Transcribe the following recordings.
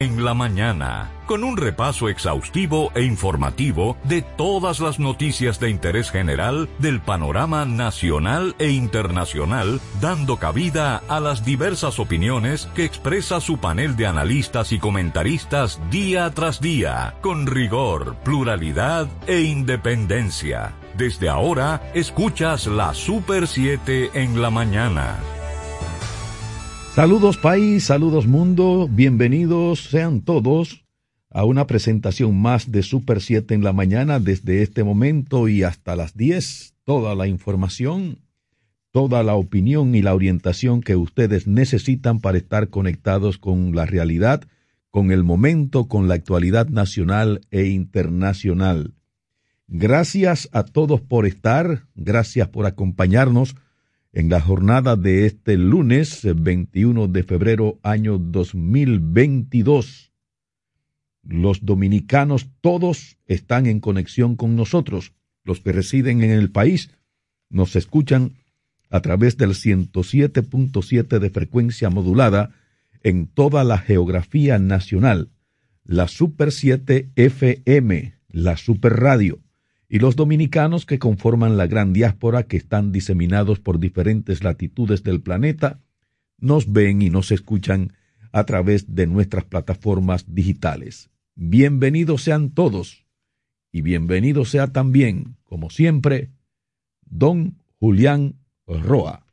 en la mañana, con un repaso exhaustivo e informativo de todas las noticias de interés general del panorama nacional e internacional, dando cabida a las diversas opiniones que expresa su panel de analistas y comentaristas día tras día, con rigor, pluralidad e independencia. Desde ahora, escuchas la Super 7 en la mañana. Saludos país, saludos mundo, bienvenidos sean todos a una presentación más de Super 7 en la mañana desde este momento y hasta las 10. Toda la información, toda la opinión y la orientación que ustedes necesitan para estar conectados con la realidad, con el momento, con la actualidad nacional e internacional. Gracias a todos por estar, gracias por acompañarnos en la jornada de este lunes 21 de febrero año 2022. Los dominicanos todos están en conexión con nosotros. Los que residen en el país nos escuchan a través del 107.7 de frecuencia modulada en toda la geografía nacional, la Super 7 FM, la Super Radio y los dominicanos que conforman la gran diáspora que están diseminados por diferentes latitudes del planeta, nos ven y nos escuchan a través de nuestras plataformas digitales. Bienvenidos sean todos y bienvenido sea también, como siempre, don Julián Roa.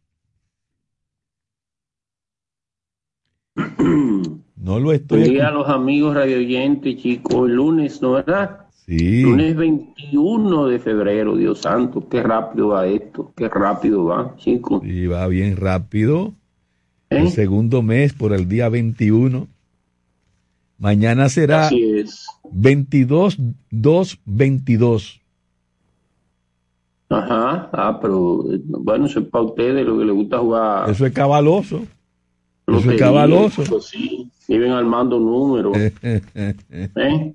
No lo estoy. a los amigos radioyentes, chicos, el lunes, ¿no verdad? Sí. Lunes 21 de febrero, Dios santo, qué rápido va esto, qué rápido va, chicos. Sí, va bien rápido. El ¿Eh? segundo mes por el día 21. Mañana será Así es. 22, 2, 22. Ajá, ah, pero bueno, eso es para ustedes lo que les gusta jugar. Eso es cabaloso. Eso es cabaloso. sí, viven armando números. ¿Eh?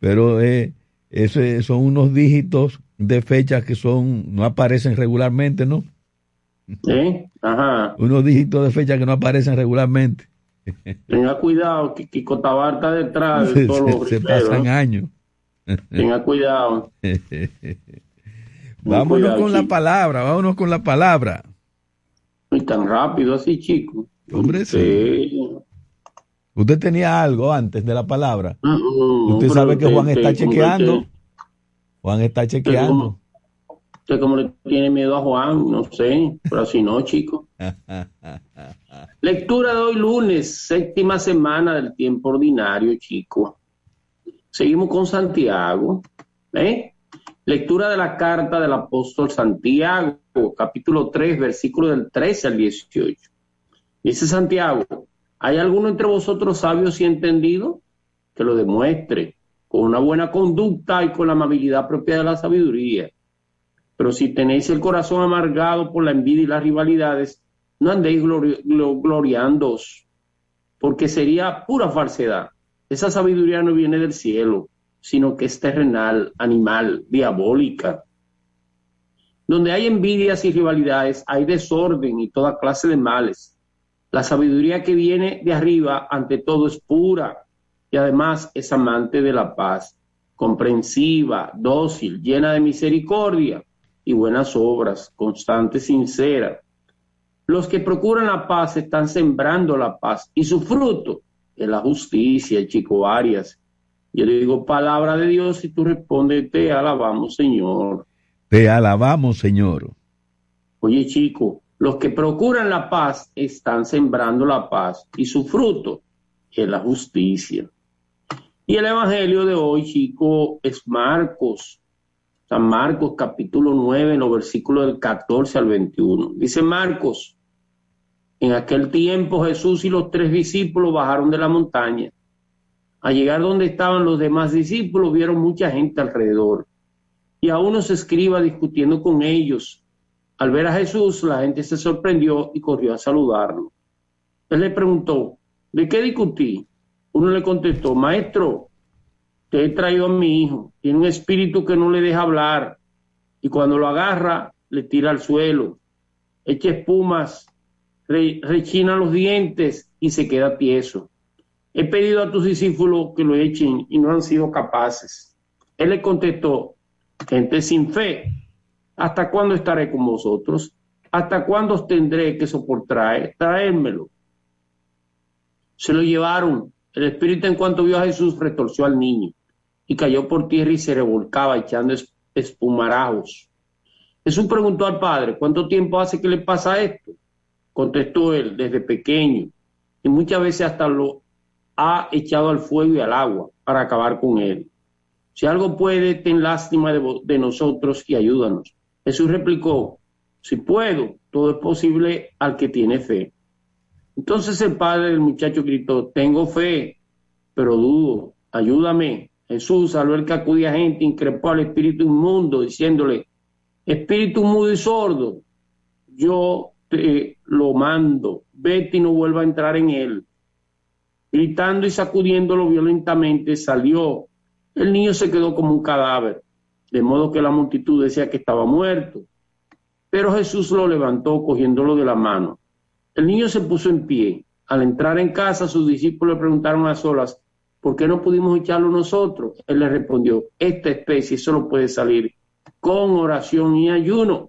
pero eh, ese son unos dígitos de fechas que son no aparecen regularmente, ¿no? Sí, ajá. Unos dígitos de fecha que no aparecen regularmente. Tenga cuidado, que Kiko Tabar está detrás de todos los Se, pasan años. Tenga cuidado. vámonos con la palabra, vámonos con la palabra. Y tan rápido así, chico. Hombre, sí. Usted tenía algo antes de la palabra. usted sabe que Juan está chequeando. Juan está chequeando. Usted como le tiene miedo a Juan, no sé, pero así no, chico. Lectura de hoy lunes, séptima semana del tiempo ordinario, chico. Seguimos con Santiago. ¿eh? Lectura de la carta del apóstol Santiago, capítulo 3, versículo del 13 al 18. Dice Santiago, ¿Hay alguno entre vosotros sabios y entendidos? Que lo demuestre con una buena conducta y con la amabilidad propia de la sabiduría. Pero si tenéis el corazón amargado por la envidia y las rivalidades, no andéis gloriándoos, porque sería pura falsedad. Esa sabiduría no viene del cielo, sino que es terrenal, animal, diabólica. Donde hay envidias y rivalidades, hay desorden y toda clase de males. La sabiduría que viene de arriba, ante todo, es pura y además es amante de la paz, comprensiva, dócil, llena de misericordia y buenas obras, constante, sincera. Los que procuran la paz están sembrando la paz y su fruto es la justicia, chico Arias. Yo le digo palabra de Dios y tú respondes, te alabamos, Señor. Te alabamos, Señor. Oye, chico, los que procuran la paz están sembrando la paz y su fruto es la justicia. Y el Evangelio de hoy, chico, es Marcos. San Marcos capítulo 9, en los versículos del 14 al 21. Dice Marcos, en aquel tiempo Jesús y los tres discípulos bajaron de la montaña. Al llegar donde estaban los demás discípulos, vieron mucha gente alrededor. Y a uno se escriba discutiendo con ellos. Al ver a Jesús, la gente se sorprendió y corrió a saludarlo. Él le preguntó, ¿de qué discutí? Uno le contestó, maestro, te he traído a mi hijo, tiene un espíritu que no le deja hablar y cuando lo agarra le tira al suelo, echa espumas, rechina los dientes y se queda tieso. he pedido a tus discípulos que lo echen y no han sido capaces. Él le contestó, gente sin fe, ¿hasta cuándo estaré con vosotros? ¿Hasta cuándo os tendré que soportar? Traérmelo. Se lo llevaron. El espíritu en cuanto vio a Jesús retorció al niño y cayó por tierra y se revolcaba echando espumarajos. Jesús preguntó al padre, ¿cuánto tiempo hace que le pasa esto? Contestó él, desde pequeño, y muchas veces hasta lo ha echado al fuego y al agua para acabar con él. Si algo puede, ten lástima de, nosotros y ayúdanos. Jesús replicó, si puedo, todo es posible al que tiene fe. Entonces el padre del muchacho gritó, tengo fe, pero dudo, ayúdame. Jesús, al ver que acudía gente, increpó al espíritu inmundo, diciéndole, espíritu mudo y sordo, yo te lo mando, vete y no vuelva a entrar en él. Gritando y sacudiéndolo violentamente, salió. El niño se quedó como un cadáver, de modo que la multitud decía que estaba muerto. Pero Jesús lo levantó cogiéndolo de la mano. El niño se puso en pie. Al entrar en casa, sus discípulos le preguntaron a solas, ¿por qué no pudimos echarlo nosotros? Él le respondió, esta especie solo puede salir con oración y ayuno.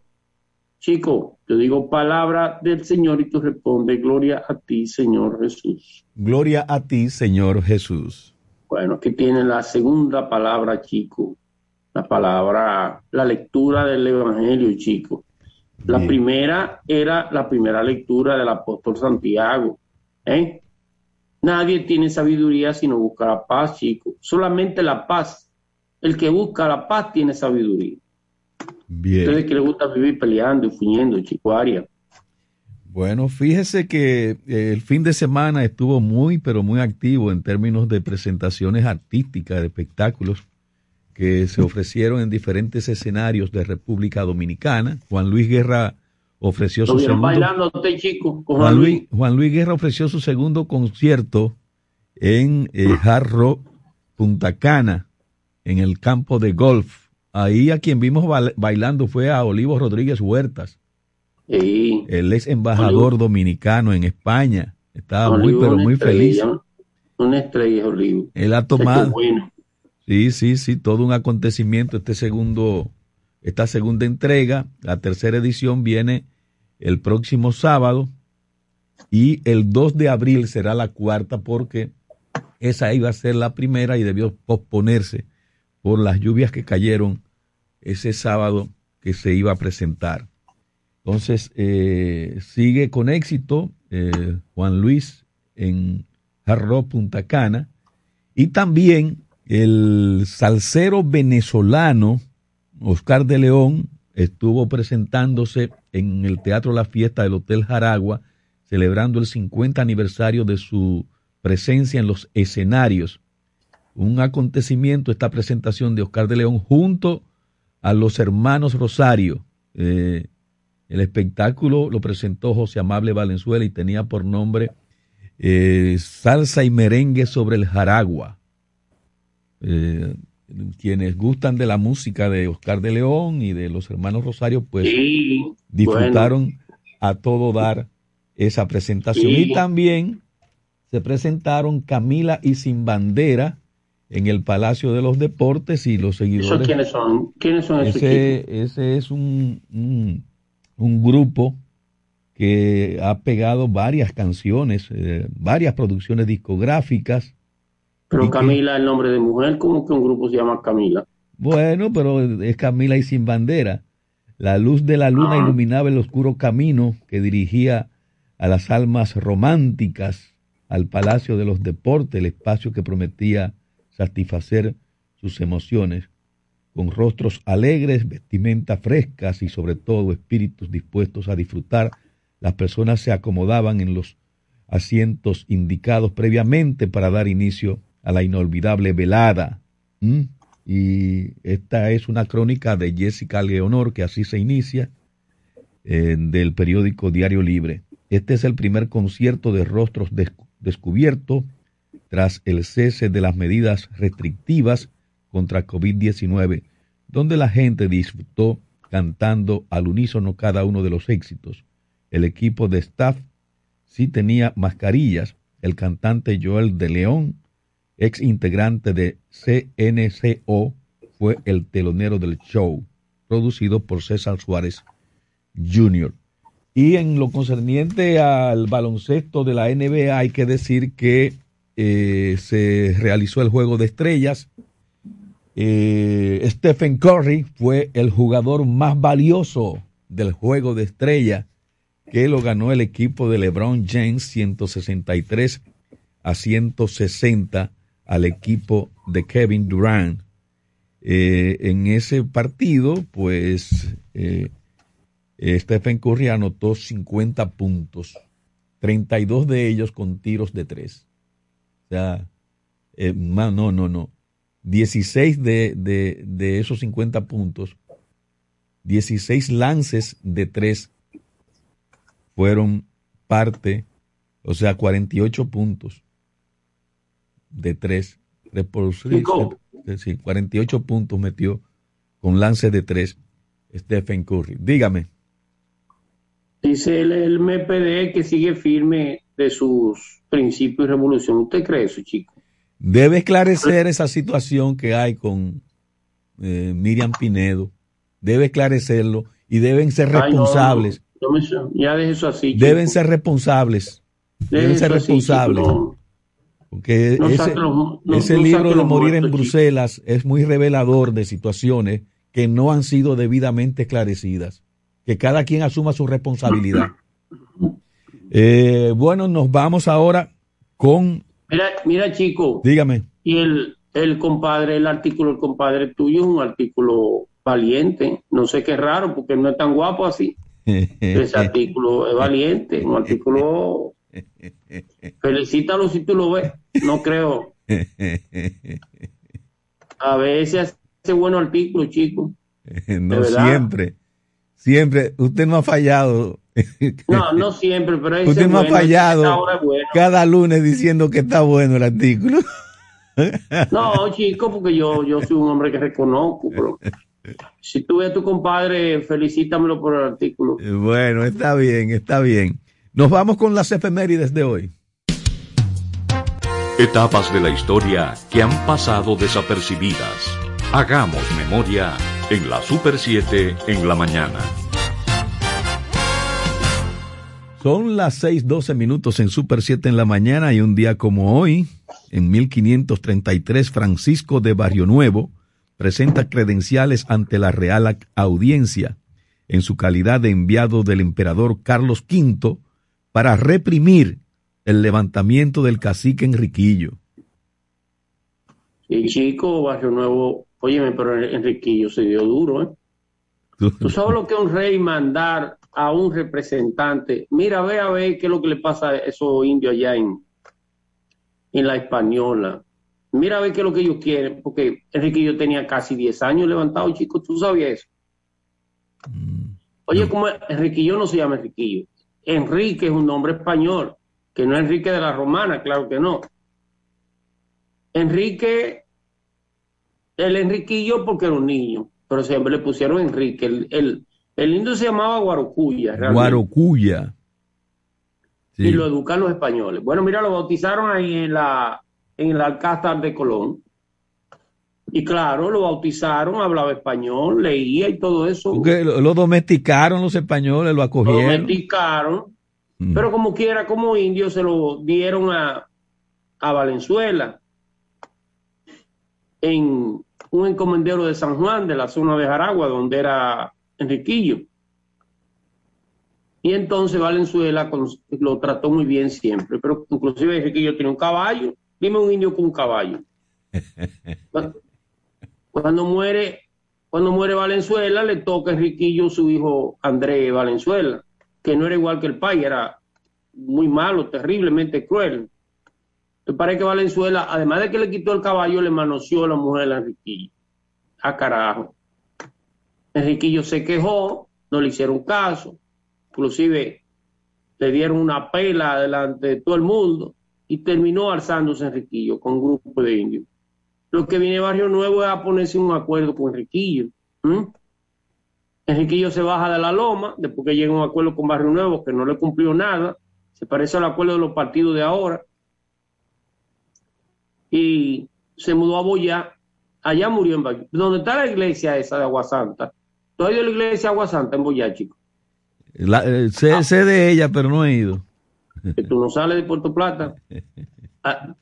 Chico, yo digo palabra del Señor y tú respondes, gloria a ti, Señor Jesús. Gloria a ti, Señor Jesús. Bueno, aquí tiene la segunda palabra, chico. La palabra, la lectura del Evangelio, chico. La primera era la primera lectura del apóstol Santiago. ¿eh? Nadie tiene sabiduría si no busca la paz, chico. Solamente la paz. El que busca la paz tiene sabiduría. Bien. Ustedes que les gusta vivir peleando y fuñendo, Chicuaria. Bueno, fíjese que eh, el fin de semana estuvo muy, pero muy activo en términos de presentaciones artísticas, de espectáculos que se ofrecieron en diferentes escenarios de República Dominicana. Juan Luis Guerra ofreció su segundo bailando chico, Juan, Luis, Juan Luis Guerra ofreció su segundo concierto en eh, Jarro Punta Cana, en el campo de golf Ahí a quien vimos bailando fue a Olivo Rodríguez Huertas, el ex embajador dominicano en España. Estaba muy, pero muy feliz. Una estrella, Olivo. Él ha tomado. Sí, sí, sí, todo un acontecimiento. Este segundo, esta segunda entrega, la tercera edición viene el próximo sábado y el 2 de abril será la cuarta porque esa iba a ser la primera y debió posponerse por las lluvias que cayeron ese sábado que se iba a presentar. Entonces, eh, sigue con éxito eh, Juan Luis en Jarro Punta Cana y también el salsero venezolano Oscar de León estuvo presentándose en el Teatro La Fiesta del Hotel Jaragua, celebrando el 50 aniversario de su presencia en los escenarios. Un acontecimiento, esta presentación de Oscar de León junto a los hermanos Rosario. Eh, el espectáculo lo presentó José Amable Valenzuela y tenía por nombre eh, Salsa y Merengue sobre el Jaragua. Eh, quienes gustan de la música de Oscar de León y de los hermanos Rosario, pues disfrutaron a todo dar esa presentación. Y también se presentaron Camila y Sin Bandera, en el Palacio de los Deportes y los seguidores. quiénes son? ¿Quiénes son ese, ese es un, un, grupo que ha pegado varias canciones, eh, varias producciones discográficas. Pero Camila, el nombre de mujer, ¿cómo que un grupo se llama Camila? Bueno, pero es Camila y sin bandera. La luz de la luna ah. iluminaba el oscuro camino que dirigía a las almas románticas al Palacio de los Deportes, el espacio que prometía satisfacer sus emociones, con rostros alegres, vestimentas frescas y sobre todo espíritus dispuestos a disfrutar, las personas se acomodaban en los asientos indicados previamente para dar inicio a la inolvidable velada. Y esta es una crónica de Jessica Leonor, que así se inicia, eh, del periódico Diario Libre. Este es el primer concierto de rostros descubiertos tras el cese de las medidas restrictivas contra COVID-19, donde la gente disfrutó cantando al unísono cada uno de los éxitos. El equipo de staff sí tenía mascarillas, el cantante Joel de León, ex integrante de CNCO, fue el telonero del show, producido por César Suárez Jr. Y en lo concerniente al baloncesto de la NBA, hay que decir que eh, se realizó el juego de estrellas. Eh, Stephen Curry fue el jugador más valioso del juego de estrellas que lo ganó el equipo de LeBron James 163 a 160 al equipo de Kevin Durant. Eh, en ese partido, pues eh, Stephen Curry anotó 50 puntos, 32 de ellos con tiros de tres. O sea, eh, no, no, no. 16 de, de, de esos 50 puntos, 16 lances de tres fueron parte, o sea, 48 puntos de tres. De por, sí, 48 puntos metió con lance de tres Stephen Curry. Dígame. Dice el, el MPD que sigue firme de sus principios y revolución. ¿Usted cree eso, chico? Debe esclarecer esa situación que hay con eh, Miriam Pinedo. Debe esclarecerlo y deben ser responsables ya eso así. Deben ser responsables. Deben ser responsables. Porque ese, libro de Morir en Bruselas es muy revelador de situaciones que no han sido debidamente esclarecidas. Que cada quien asuma su responsabilidad. Eh, bueno, nos vamos ahora con. Mira, mira, chico. Dígame. Y el, el compadre, el artículo del compadre tuyo es un artículo valiente. No sé qué raro, porque no es tan guapo así. Ese artículo es valiente, un artículo. Felicítalo si tú lo ves, no creo. A veces hace bueno artículo, chico. No siempre, siempre. Usted no ha fallado. No, no siempre, pero usted no ha fallado cada lunes diciendo que está bueno el artículo. No, chico, porque yo, yo soy un hombre que reconozco, pero si tú ves a tu compadre, felicítamelo por el artículo. Bueno, está bien, está bien. Nos vamos con las efemérides de hoy. Etapas de la historia que han pasado desapercibidas. Hagamos memoria en la Super 7 en la mañana. Son las 6:12 minutos en Super 7 en la mañana y un día como hoy, en 1533, Francisco de Barrio Nuevo presenta credenciales ante la Real Audiencia en su calidad de enviado del emperador Carlos V para reprimir el levantamiento del cacique Enriquillo. Sí, chico, Barrio Nuevo, óyeme, pero Enriquillo se dio duro, ¿eh? Tú sabes lo que es un rey mandar a un representante. Mira, ve a ver qué es lo que le pasa a esos indios allá en, en la española mira a ver qué es lo que ellos quieren, porque Enriquillo tenía casi 10 años levantado, chicos, tú sabías eso. Mm, Oye, como Enriquillo no se llama Enriquillo. Enrique es un nombre español, que no es Enrique de la Romana, claro que no. Enrique, el Enriquillo porque era un niño, pero siempre le pusieron Enrique. El, el, el indio se llamaba Guarocuya. Guarocuya. Y lo educan los españoles. Bueno, mira, lo bautizaron ahí en la en el Alcázar de Colón. Y claro, lo bautizaron, hablaba español, leía y todo eso. lo, domesticaron los españoles, lo acogieron. Lo domesticaron, mm. pero como quiera, como indio, se lo dieron a, a Valenzuela en un encomendero de San Juan, de la zona de Jaragua, donde era Enriquillo. Y entonces Valenzuela lo trató muy bien siempre, pero inclusive Enriquillo tiene un caballo Dime un indio con un caballo. Cuando, muere, cuando muere Valenzuela, le toca a Enriquillo su hijo Andrés Valenzuela, que no era igual que el pai, era muy malo, terriblemente cruel. Me parece que Valenzuela, además de que le quitó el caballo, le manoseó a la mujer a Enriquillo. A carajo. Enriquillo se quejó, no le hicieron caso, inclusive le dieron una pela delante de todo el mundo y terminó alzándose Enriquillo con un grupo de indios. Lo que viene Barrio Nuevo es a ponerse un acuerdo con Enriquillo. Enriquillo se baja de la loma, después que llega un acuerdo con Barrio Nuevo que no le cumplió nada, se parece al acuerdo de los partidos de ahora, y se mudó a Boyá. Allá murió en Boyá. Donde está la iglesia esa de Agua Santa. ¿Tú has ido a la iglesia de Agua Santa en Boyá, chico? La, eh, sé, Ah. sé de ella, pero no he ido. Que tú no sales de Puerto Plata. Ah,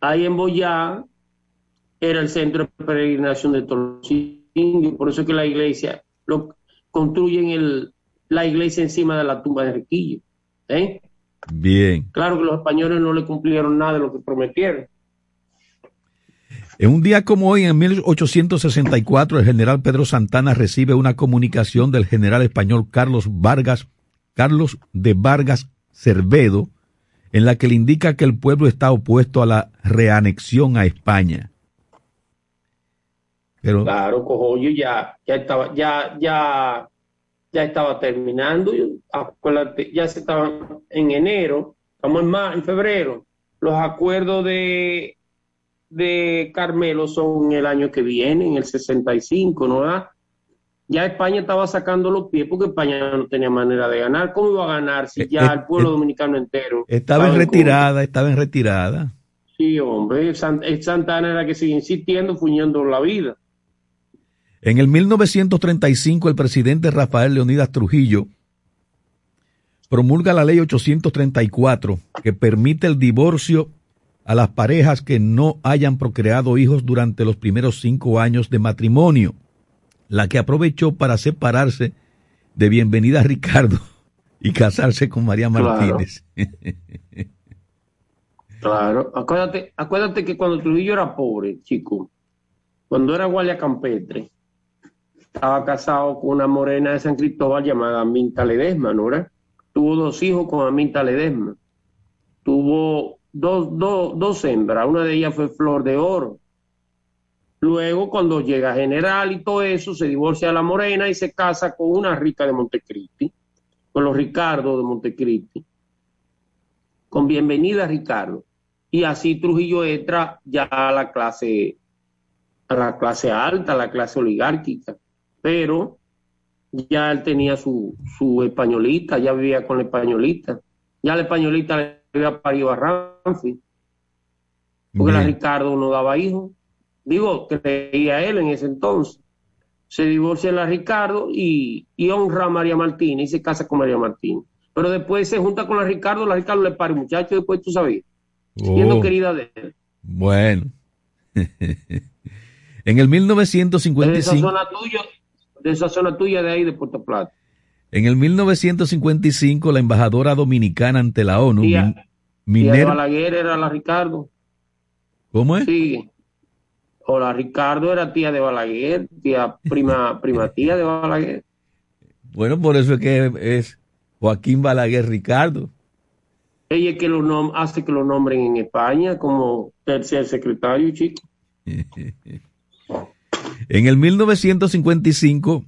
Ahí en Boyá era el centro de peregrinación de todos los indios. Por eso es que la iglesia, lo construyen el, la iglesia encima de la tumba de Riquillo. ¿eh? Bien. Claro que los españoles no le cumplieron nada de lo que prometieron. En un día como hoy, en 1864, el general Pedro Santana recibe una comunicación del general español Carlos Vargas, Carlos de Vargas Cervedo, en la que le indica que el pueblo está opuesto a la reanexión a España. Pero Claro, Cojollo ya, ya estaba, ya, ya, ya estaba terminando. Acuérdate, ya se estaban en enero, estamos en febrero. Los acuerdos de, de Carmelo son el año que viene, en el 65, ¿no? ¿verdad? Ya España estaba sacando los pies porque España no tenía manera de ganar. ¿Cómo iba a ganar si Eh, ya eh, el pueblo eh, dominicano entero estaba en retirada, estaba en retirada. Sí, hombre, Santana era que sigue insistiendo, fuñendo la vida. En el 1935, el presidente Rafael Leonidas Trujillo promulga la ley 834 que permite el divorcio a las parejas que no hayan procreado hijos durante los primeros cinco años de matrimonio, la que aprovechó para separarse de Bienvenida Ricardo y casarse con María Claro. Martínez. Claro, acuérdate, acuérdate que cuando Trujillo era pobre, chico, cuando era guardia campestre, estaba casado con una morena de San Cristóbal llamada Aminta Ledesma, ¿no era? Tuvo dos hijos con Aminta Ledesma. Tuvo dos, dos, dos hembras, una de ellas fue Flor de Oro. Luego, cuando llega general y todo eso, se divorcia de la morena y se casa con una rica de Montecristi, con los Ricardo de Montecristi con bienvenida Ricardo. Y así Trujillo entra ya a la clase, a la clase alta, a la clase oligárquica. Pero ya él tenía su, su españolita, ya vivía con la españolita. Ya la españolita le había parido a Ramfi, porque la. Ricardo no daba hijos. Digo, creía él en ese entonces. Se divorcia la Ricardo y, y honra a María Martínez y se casa con María Martínez. Pero después se junta con la Ricardo, la Ricardo le pare muchacho, después tú sabías, siendo Oh, querida de él. bueno. en el De esa 1955, zona tuya, de esa zona tuya de ahí de Puerto Plata. en el 1955, la embajadora dominicana ante la ONU, Tía- Min- Miner- Balaguer era la Ricardo. ¿cómo es? Sí. O la Ricardo era tía de Balaguer, tía prima, prima tía de Balaguer. Bueno, por eso es que es Joaquín Balaguer Ricardo. Ella es que lo nom- hace que lo nombren en España como tercer secretario, chico. En el 1955,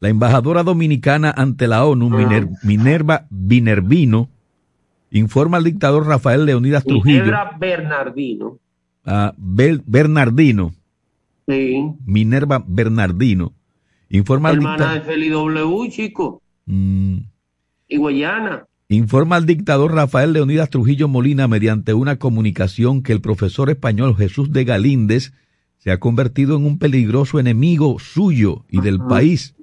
la embajadora dominicana ante la ONU, Miner- Minerva Binervino, informa al dictador Rafael Leonidas Trujillo, Ginebra Bernardino. a Bel- Bernardino, Sí. Minerva Bernardino, informa al, Hermana de Feli W, chico. Mm, Y Guayana. informa al dictador Rafael Leonidas Trujillo Molina mediante una comunicación que el profesor español Jesús de Galíndez se ha convertido en un peligroso enemigo suyo y del país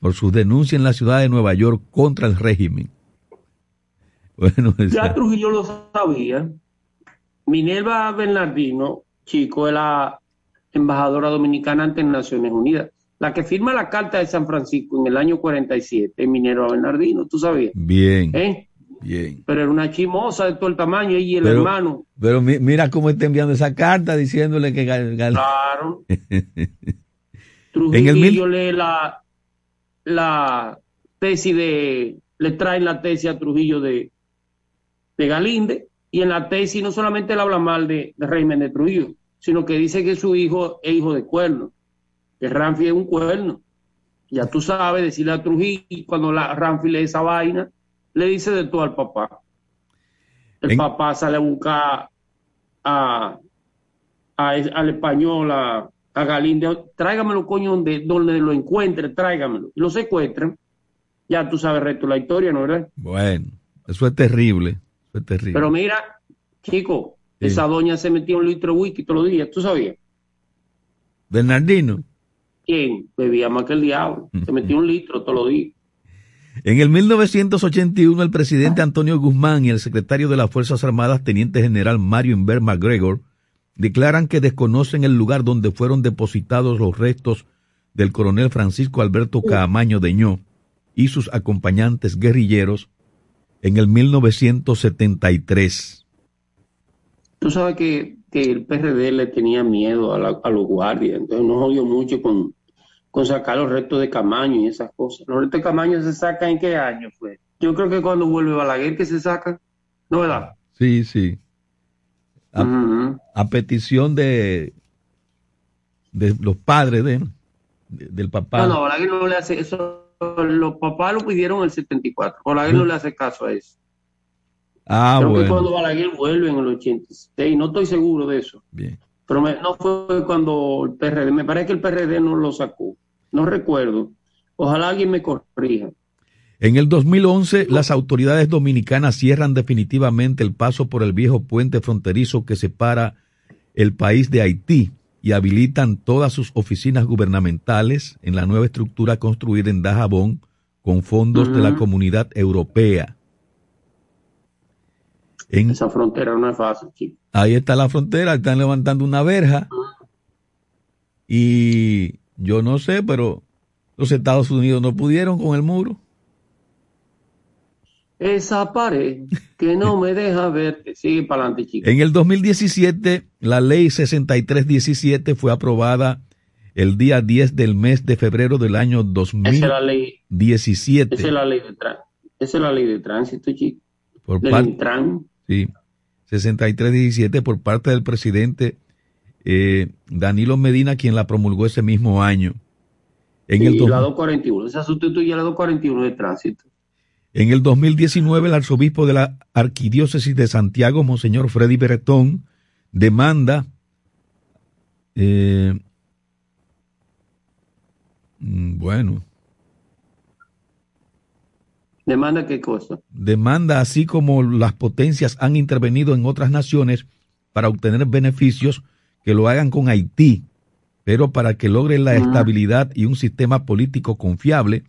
por sus denuncias en la ciudad de Nueva York contra el régimen. Bueno, Ya esa- Trujillo lo sabía. Minerva Bernardino, chico, es la embajadora dominicana ante Naciones Unidas. La que firma la Carta de San Francisco en el año 47 es Minerva Bernardino, tú sabías. bien, ¿Eh? Bien. Pero era una chimosa de todo el tamaño, y el Pero- hermano. Pero mi- mira cómo está enviando esa carta diciéndole que Claro. Trujillo En el lee la, la tesis de, le traen la tesis a Trujillo de, de Galinde, y en la tesis no solamente él habla mal de, de régimen de Trujillo, sino que dice que su hijo es hijo de cuerno, que Ramfi es un cuerno. Ya tú sabes, decirle a Trujillo, cuando la Ramfi lee esa vaina, le dice de todo al papá. El En- papá sale a buscar a, a- al español, a, a Galinde, tráigamelo, coño, donde, donde lo encuentre, tráigamelo. Y lo secuestran. Ya tú sabes el resto de la historia, ¿no verdad? Bueno, eso es terrible, eso es terrible. Pero mira, chico, Esa doña se metía un litro de whisky todos los días, ¿tú sabías? Bernardino. ¿Quién? Bebía más que el diablo. Se metía un litro todos los días. En el 1981, el presidente Antonio Guzmán y el secretario de las Fuerzas Armadas, teniente general Mario Inver McGregor, declaran que desconocen el lugar donde fueron depositados los restos del coronel Francisco Alberto Caamaño Deñó y sus acompañantes guerrilleros en el 1973. Tú sabes que, el PRD le tenía miedo a, los guardias, entonces no jodió mucho con, con sacar los restos de Camaño y esas cosas. Los restos de Camaño se sacan en qué año fue. Yo creo que cuando vuelve Balaguer que se saca, ¿no verdad? Sí, sí. A, petición de, de los padres de, del papá. No, no, Balaguer no le hace eso. Los papás lo pidieron en el 74. Balaguer no le hace caso a eso. Ah, Creo bueno. que cuando Balaguer vuelve en el 86, no estoy seguro de eso. Bien. Pero no fue cuando el PRD, me parece que el PRD no lo sacó. No recuerdo. Ojalá alguien me corrija. En el 2011, las autoridades dominicanas cierran definitivamente el paso por el viejo puente fronterizo que separa el país de Haití y habilitan todas sus oficinas gubernamentales en la nueva estructura construida en Dajabón con fondos de la comunidad europea. En, Esa frontera no es fácil, chico. Ahí está la frontera, están levantando una verja y yo no sé, pero los Estados Unidos no pudieron con el muro. Esa pared que no me deja verte. Sigue para adelante, chico. En el 2017, la ley 6317 fue aprobada el día 10 del mes de febrero del año 2017. Esa es la ley, esa es la ley, de, esa es la ley de tránsito, chico. Por del parte. Sí, 6317 por parte del presidente eh, Danilo Medina, quien la promulgó ese mismo año. En sí, el la 241, esa sustituye la 241 de tránsito. En el 2019, el arzobispo de la Arquidiócesis de Santiago, Monseñor Freddy Beretón, demanda eh, mm, bueno. ¿Demanda qué cosa? Demanda, así como las potencias han intervenido en otras naciones para obtener beneficios, que lo hagan con Haití, pero para que logren la estabilidad y un sistema político confiable,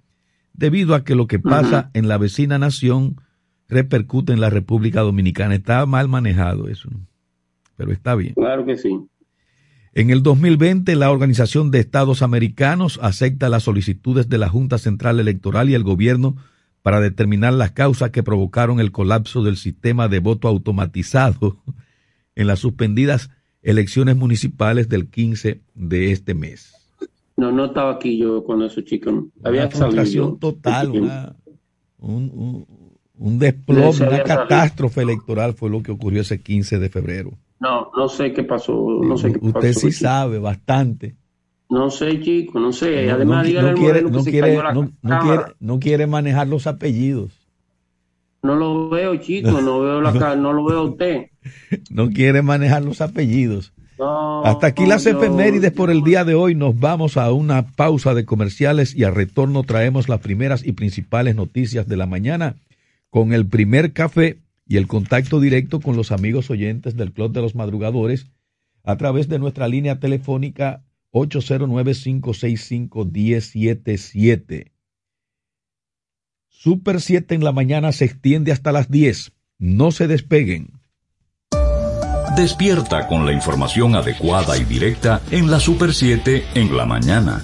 debido a que lo que pasa en la vecina nación repercute en la República Dominicana. Está mal manejado eso, pero está bien. Claro que sí. En el 2020, la Organización de Estados Americanos acepta las solicitudes de la Junta Central Electoral y el gobierno para determinar las causas que provocaron el colapso del sistema de voto automatizado en las suspendidas elecciones municipales del 15 de este mes. No, no estaba aquí yo cuando esos chicos. No. Había una frustración total, una, un, un, un, desplome, una catástrofe salido. electoral fue lo que ocurrió ese 15 de febrero. No, no sé qué pasó. No sé qué Usted pasó, sí chico. sabe bastante. No sé, chico, no sé. Además, no, dígale quiere, no quiere manejar los apellidos. No lo veo, chico, no veo la cara, no lo veo a usted. No quiere manejar los apellidos. No, Hasta aquí las yo- efemérides por el día de hoy. Nos vamos a una pausa de comerciales y al retorno traemos las primeras y principales noticias de la mañana con el primer café y el contacto directo con los amigos oyentes del Club de los Madrugadores a través de nuestra línea telefónica 809-565-1077. Super 7 en la mañana se extiende hasta las 10. No se despeguen. Despierta con la información adecuada y directa en la Super 7 en la mañana.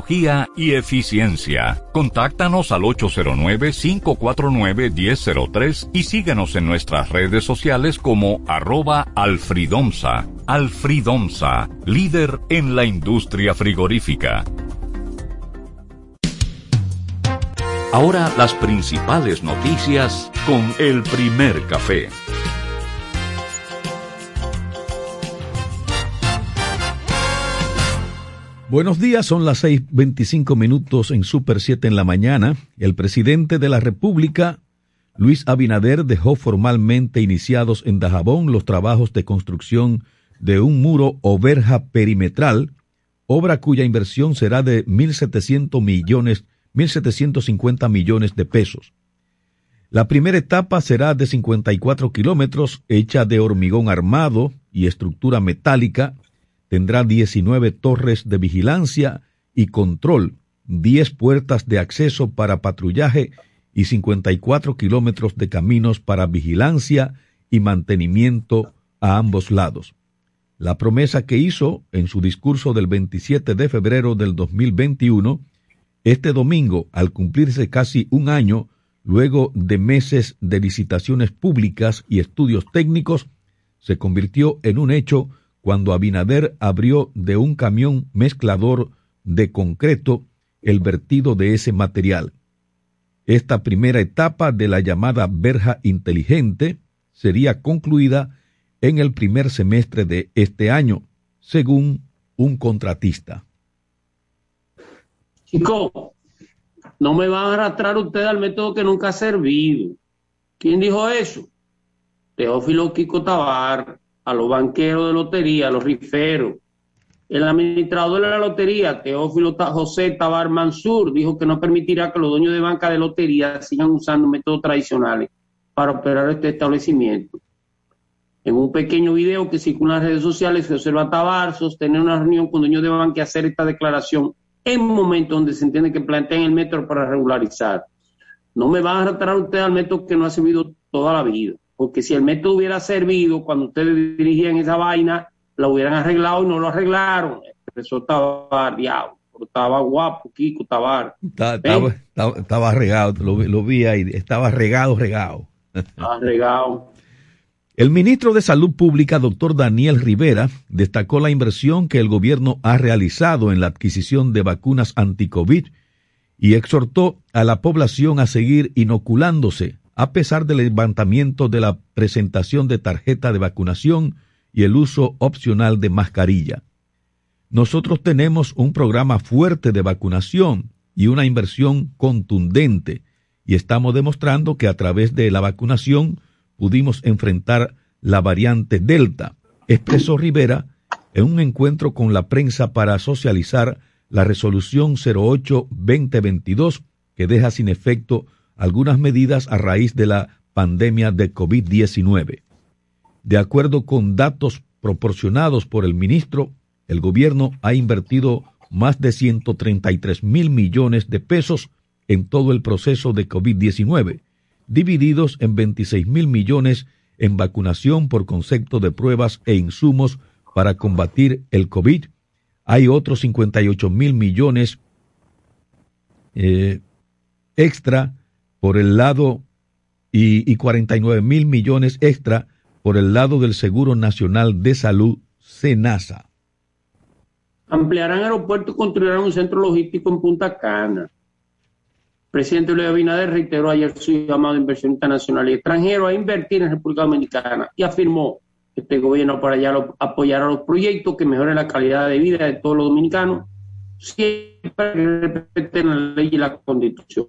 y eficiencia. Contáctanos al 809-549-1003 y síguenos en nuestras redes sociales como arroba alfridomsa. Alfridomsa, líder en la industria frigorífica. Ahora las principales noticias con el primer café. Buenos días, son las 6:25 minutos en Super 7 en la mañana. El presidente de la República, Luis Abinader, dejó formalmente iniciados en Dajabón los trabajos de construcción de un muro o verja perimetral, obra cuya inversión será de 1.700 millones, 1.750 millones de pesos. La primera etapa será de 54 kilómetros, hecha de hormigón armado y estructura metálica, tendrá 19 torres de vigilancia y control, 10 puertas de acceso para patrullaje y 54 kilómetros de caminos para vigilancia y mantenimiento a ambos lados. La promesa que hizo en su discurso del 27 de febrero del 2021, este domingo, al cumplirse casi un año, luego de meses de licitaciones públicas y estudios técnicos, se convirtió en un hecho cuando Abinader abrió de un camión mezclador de concreto el vertido de ese material. Esta primera etapa de la llamada verja inteligente sería concluida en el primer semestre de este año, según un contratista. Chico, no me van a arrastrar usted al método que nunca ha servido. ¿Quién dijo eso? Teófilo Kiko Tabar a los banqueros de lotería, a los riferos. El administrador de la lotería, Teófilo José Tabar Mansur, dijo que no permitirá que los dueños de banca de lotería sigan usando métodos tradicionales para operar este establecimiento. En un pequeño video que circula en las redes sociales se observa a Tabar sostener una reunión con dueños de banca y hacer esta declaración en un momento donde se entiende que plantean el método para regularizar. No me van a retirar usted al método que no ha servido toda la vida porque si el método hubiera servido cuando ustedes dirigían esa vaina, lo hubieran arreglado y no lo arreglaron. Eso estaba diablo, estaba guapo, Kiko Tabar. Estaba, estaba, regado, lo, vi ahí, estaba regado, regado. Estaba regado. El ministro de Salud Pública, doctor Daniel Rivera, destacó la inversión que el gobierno ha realizado en la adquisición de vacunas anti-COVID y exhortó a la población a seguir inoculándose a pesar del levantamiento de la presentación de tarjeta de vacunación y el uso opcional de mascarilla. Nosotros tenemos un programa fuerte de vacunación y una inversión contundente y estamos demostrando que a través de la vacunación pudimos enfrentar la variante Delta, expresó Rivera en un encuentro con la prensa para socializar la resolución 08-2022 que deja sin efecto algunas medidas a raíz de la pandemia de COVID-19. De acuerdo con datos proporcionados por el ministro, el gobierno ha invertido más de 133 mil millones de pesos en todo el proceso de COVID-19, divididos en 26 mil millones en vacunación por concepto de pruebas e insumos para combatir el COVID. Hay otros 58 mil millones eh, extra por el lado y, y 49 mil millones extra por el lado del Seguro Nacional de Salud, SENASA. Ampliarán aeropuerto y construirán un centro logístico en Punta Cana. El presidente Luis Abinader reiteró ayer su llamado a inversión internacional y extranjero a invertir en República Dominicana y afirmó que este gobierno para allá apoyará los proyectos que mejoren la calidad de vida de todos los dominicanos, siempre que respeten la ley y la constitución.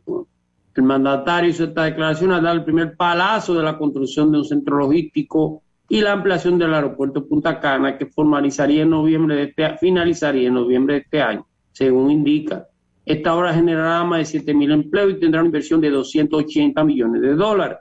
El mandatario hizo esta declaración al dar el primer palazo de la construcción de un centro logístico y la ampliación del aeropuerto Punta Cana que formalizaría en noviembre de este, finalizaría en noviembre de este año, según indica Esta obra generará más de 7 mil empleos y tendrá una inversión de 280 millones de dólares.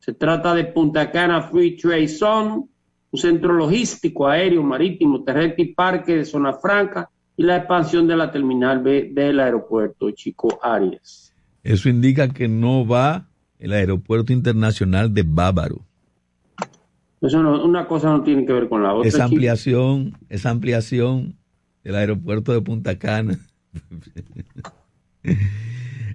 Se trata de Punta Cana Free Trade Zone, un centro logístico, aéreo, marítimo, terrestre y parque de zona franca y la expansión de la terminal B del aeropuerto Chico Arias. Eso indica que no va el aeropuerto internacional de Bávaro. Eso no, una cosa no tiene que ver con la otra. Esa ampliación, esa ampliación del aeropuerto de Punta Cana.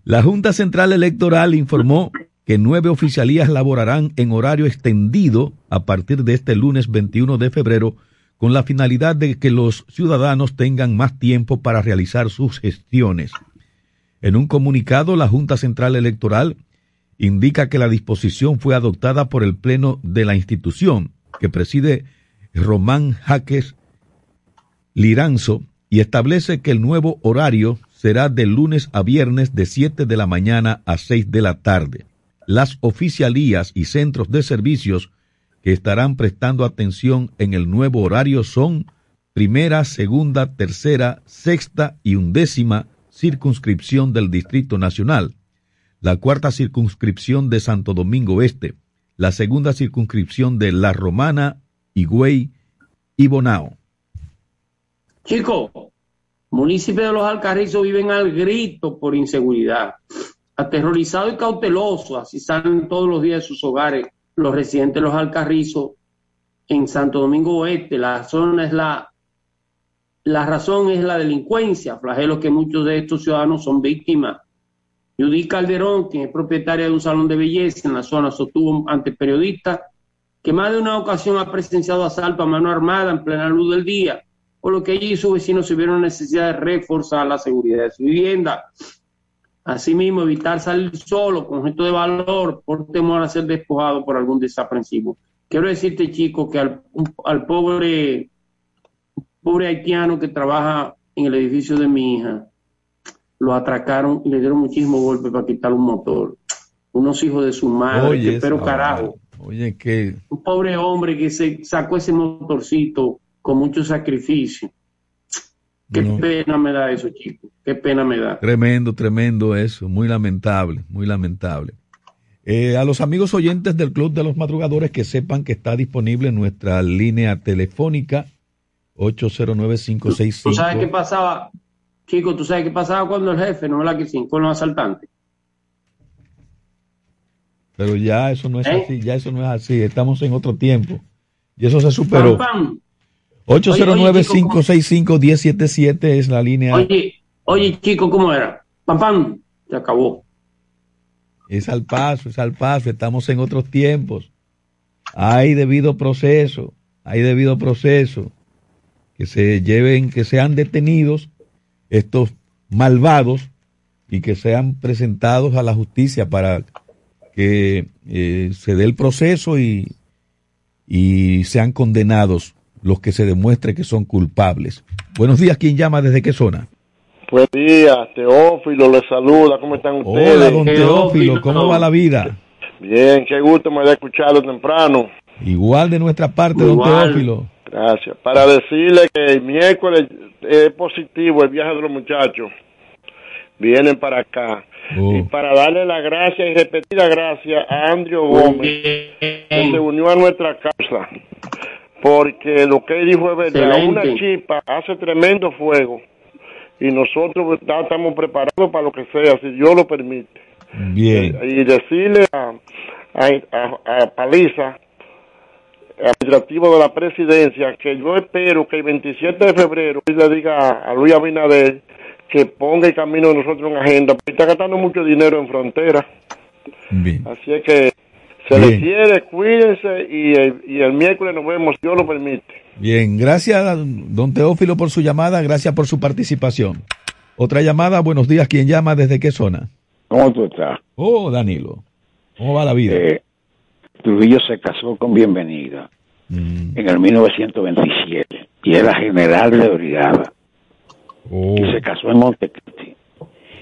La Junta Central Electoral informó que nueve oficialías laborarán en horario extendido a partir de este lunes 21 de febrero con la finalidad de que los ciudadanos tengan más tiempo para realizar sus gestiones. En un comunicado, la Junta Central Electoral indica que la disposición fue adoptada por el Pleno de la institución, que preside Román Jaques Liranzo, y establece que el nuevo horario será de lunes a viernes de 7 de la mañana a 6 de la tarde. Las oficialías y centros de servicios que estarán prestando atención en el nuevo horario son primera, segunda, tercera, sexta y undécima circunscripción del Distrito Nacional, la cuarta circunscripción de Santo Domingo Este, la segunda circunscripción de La Romana, Higüey y Bonao. Chico, municipios de los Alcarrizos viven al grito por inseguridad, aterrorizados y cautelosos, así salen todos los días de sus hogares los residentes de los Alcarrizos en Santo Domingo Oeste. La zona es la la razón es la delincuencia, flagelo que muchos de estos ciudadanos son víctimas. Judy Calderón, quien es propietaria de un salón de belleza en la zona, sostuvo ante periodistas que más de una ocasión ha presenciado asalto a mano armada en plena luz del día, por lo que ella y sus vecinos se vieron necesidad de reforzar la seguridad de su vivienda. Asimismo, evitar salir solo con objeto de valor por temor a ser despojado por algún desaprensivo. Quiero decirte, chico, que al, al pobre pobre haitiano que trabaja en el edificio de mi hija, lo atracaron y le dieron muchísimos golpes para quitar un motor. Unos hijos de su madre, pero carajo. Oye, que... Un pobre hombre que se sacó ese motorcito con mucho sacrificio. Qué pena me da eso, chico. Qué pena me da. Tremendo, tremendo eso. Muy lamentable, muy lamentable. Eh, a los amigos oyentes del Club de los Madrugadores que sepan que está disponible nuestra línea telefónica 809-565. ¿Tú sabes qué pasaba, chico? ¿Tú sabes qué pasaba cuando el jefe no la que con los asaltantes? Pero ya eso no es ¿Eh? así, ya eso no es así. Estamos en otro tiempo. Y eso se superó. 809-565-1077 es la línea. Oye, oye, chico, ¿cómo era? Pam, pam, se acabó. Es al paso, es al paso. Estamos en otros tiempos. Hay debido proceso, hay debido proceso que se lleven, que sean detenidos estos malvados y que sean presentados a la justicia para que eh, se dé el proceso y, y sean condenados los que se demuestre que son culpables. Buenos días, ¿quién llama? ¿Desde qué zona? Buenos días, Teófilo le saluda, ¿cómo están ustedes? Hola, don Teófilo, ¿cómo va la vida? Bien, qué gusto me da escucharlo temprano. Igual de nuestra parte, don Teófilo. Gracias. Para decirle que el miércoles es positivo el viaje de los muchachos. Vienen para acá. Oh. Y para darle la gracia y repetir la gracia a Andrew Gómez, que se unió a nuestra casa. Porque lo que él dijo es verdad. Una chipa hace tremendo fuego. Y nosotros estamos preparados para lo que sea, si Dios lo permite. Bien. Y decirle a, a, a Paliza administrativo de la presidencia, que yo espero que el 27 de febrero le diga a Luis Abinader que ponga el camino de nosotros en agenda, porque está gastando mucho dinero en frontera. Así es que se le quiere, cuídense y el, y el miércoles nos vemos, Dios lo permite. Bien, gracias don Teófilo por su llamada, gracias por su participación. Otra llamada, buenos días, ¿quién llama? ¿Desde qué zona? ¿Cómo tú estás? Oh, Danilo, ¿cómo va la vida? Eh, Trujillo se casó con Bienvenida mm. en el 1927 y era general de brigada. Oh. Y se casó en Montecristi.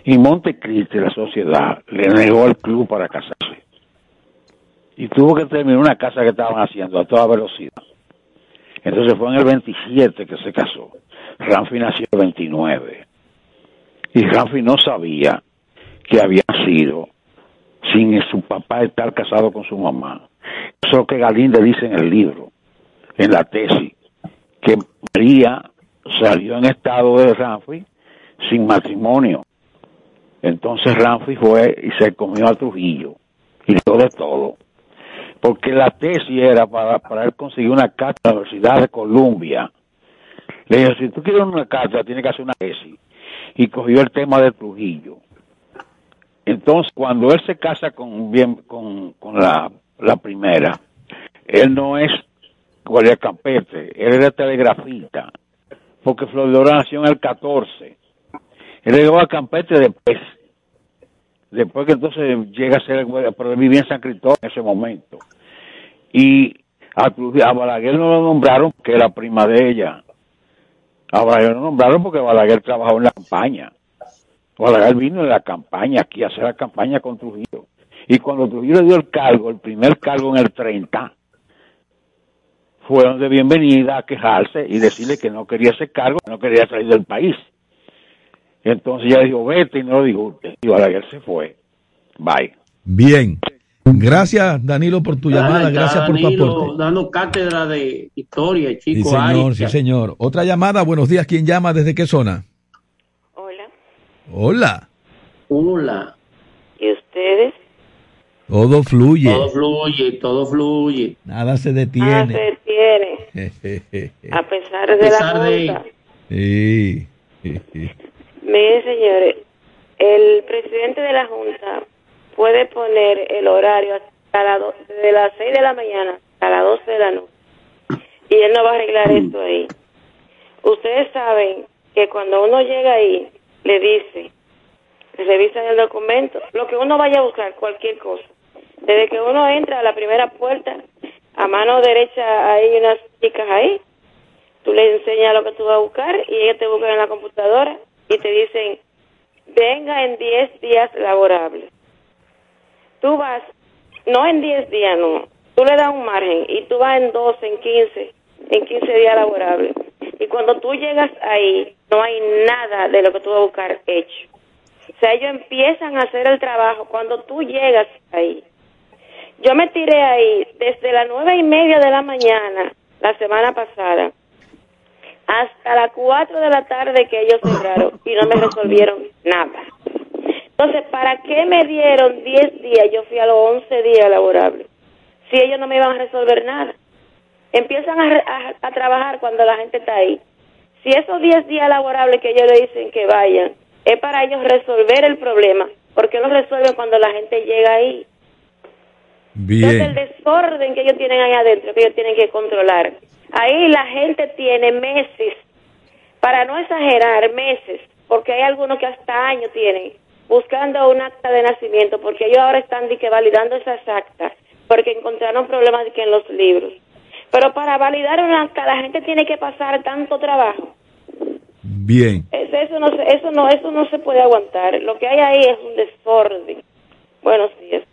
Y Montecristi, la sociedad, le negó al club para casarse. Y tuvo que terminar una casa que estaban haciendo a toda velocidad. Entonces fue en el 27 que se casó. Ramfi nació el 29. Y Rafi no sabía que había sido sin su papá estar casado con su mamá. Eso que Galinde dice en el libro, en la tesis, que María salió en estado de Ramfi sin matrimonio. Entonces Ramfi fue y se comió a Trujillo y dio de todo. Porque la tesis era para, para él conseguir una carta en la Universidad de Columbia. Le dije, si tú quieres una carta, tienes que hacer una tesis. Y cogió el tema de Trujillo. Entonces, cuando él se casa con, con, con la, la primera, él no es Guardia Campete, él era telegrafista, porque Flor nació en el 14. Él llegó a Campete después, después que entonces llega a ser, pero él vivía en San Cristóbal en ese momento. Y a, a Balaguer no lo nombraron porque era prima de ella. A Balaguer lo nombraron porque Balaguer trabajó en la campaña. Balaguer vino en la campaña aquí a hacer la campaña con Trujillo. Y cuando Trujillo le dio el cargo, el primer cargo en el 30, fueron de bienvenida a quejarse y decirle que no quería ese cargo, que no quería salir del país. Entonces ya dijo, vete y no lo dijo. Y Balaguer se fue. Bye. Bien. Gracias, Danilo, por tu llamada. Gracias por tu aporte. Dando cátedra de historia, chico. Sí, señor, sí, señor. Otra llamada. Buenos días. ¿Quién llama? ¿Desde qué zona? Hola. Hola. Hola. ¿Y ustedes? Todo fluye. Todo fluye, todo fluye. Nada se detiene. Nada se detiene. a pesar de pesar la de-. Sí. Miren, señores, el presidente de la Junta puede poner el horario hasta la do- desde las 6 de la mañana hasta las 12 de la noche. Y él no va a arreglar esto ahí. Ustedes saben que cuando uno llega ahí, le dice, revisan el documento, lo que uno vaya a buscar, cualquier cosa. Desde que uno entra a la primera puerta, a mano derecha hay unas chicas ahí, tú les enseñas lo que tú vas a buscar y ellos te buscan en la computadora y te dicen, venga en 10 días laborables. Tú vas, no en 10 días, no, tú le das un margen y tú vas en 12, en 15, en 15 días laborables. Y cuando tú llegas ahí, no hay nada de lo que tú vas a buscar hecho. O sea, ellos empiezan a hacer el trabajo cuando tú llegas ahí. Yo me tiré ahí desde las nueve y media de la mañana la semana pasada hasta las 4 de la tarde que ellos cerraron y no me resolvieron nada. Entonces, ¿para qué me dieron 10 días? Yo fui a los 11 días laborables. Si ellos no me iban a resolver nada. Empiezan a, re- a- a trabajar cuando la gente está ahí. Si esos 10 días laborables que ellos le dicen que vayan, es para ellos resolver el problema, ¿por qué lo resuelven cuando la gente llega ahí? Entonces el Bien. desorden que ellos tienen ahí adentro, que ellos tienen que controlar. Ahí la gente tiene meses, para no exagerar, meses, porque hay algunos que hasta años tienen, buscando un acta de nacimiento, porque ellos ahora están que validando esas actas, porque encontraron problemas que en los libros. Pero para validar una acta la gente tiene que pasar tanto trabajo. Bien. Es- Eso no, eso no, eso no se puede aguantar. Lo que hay ahí es un desorden. Buenos días.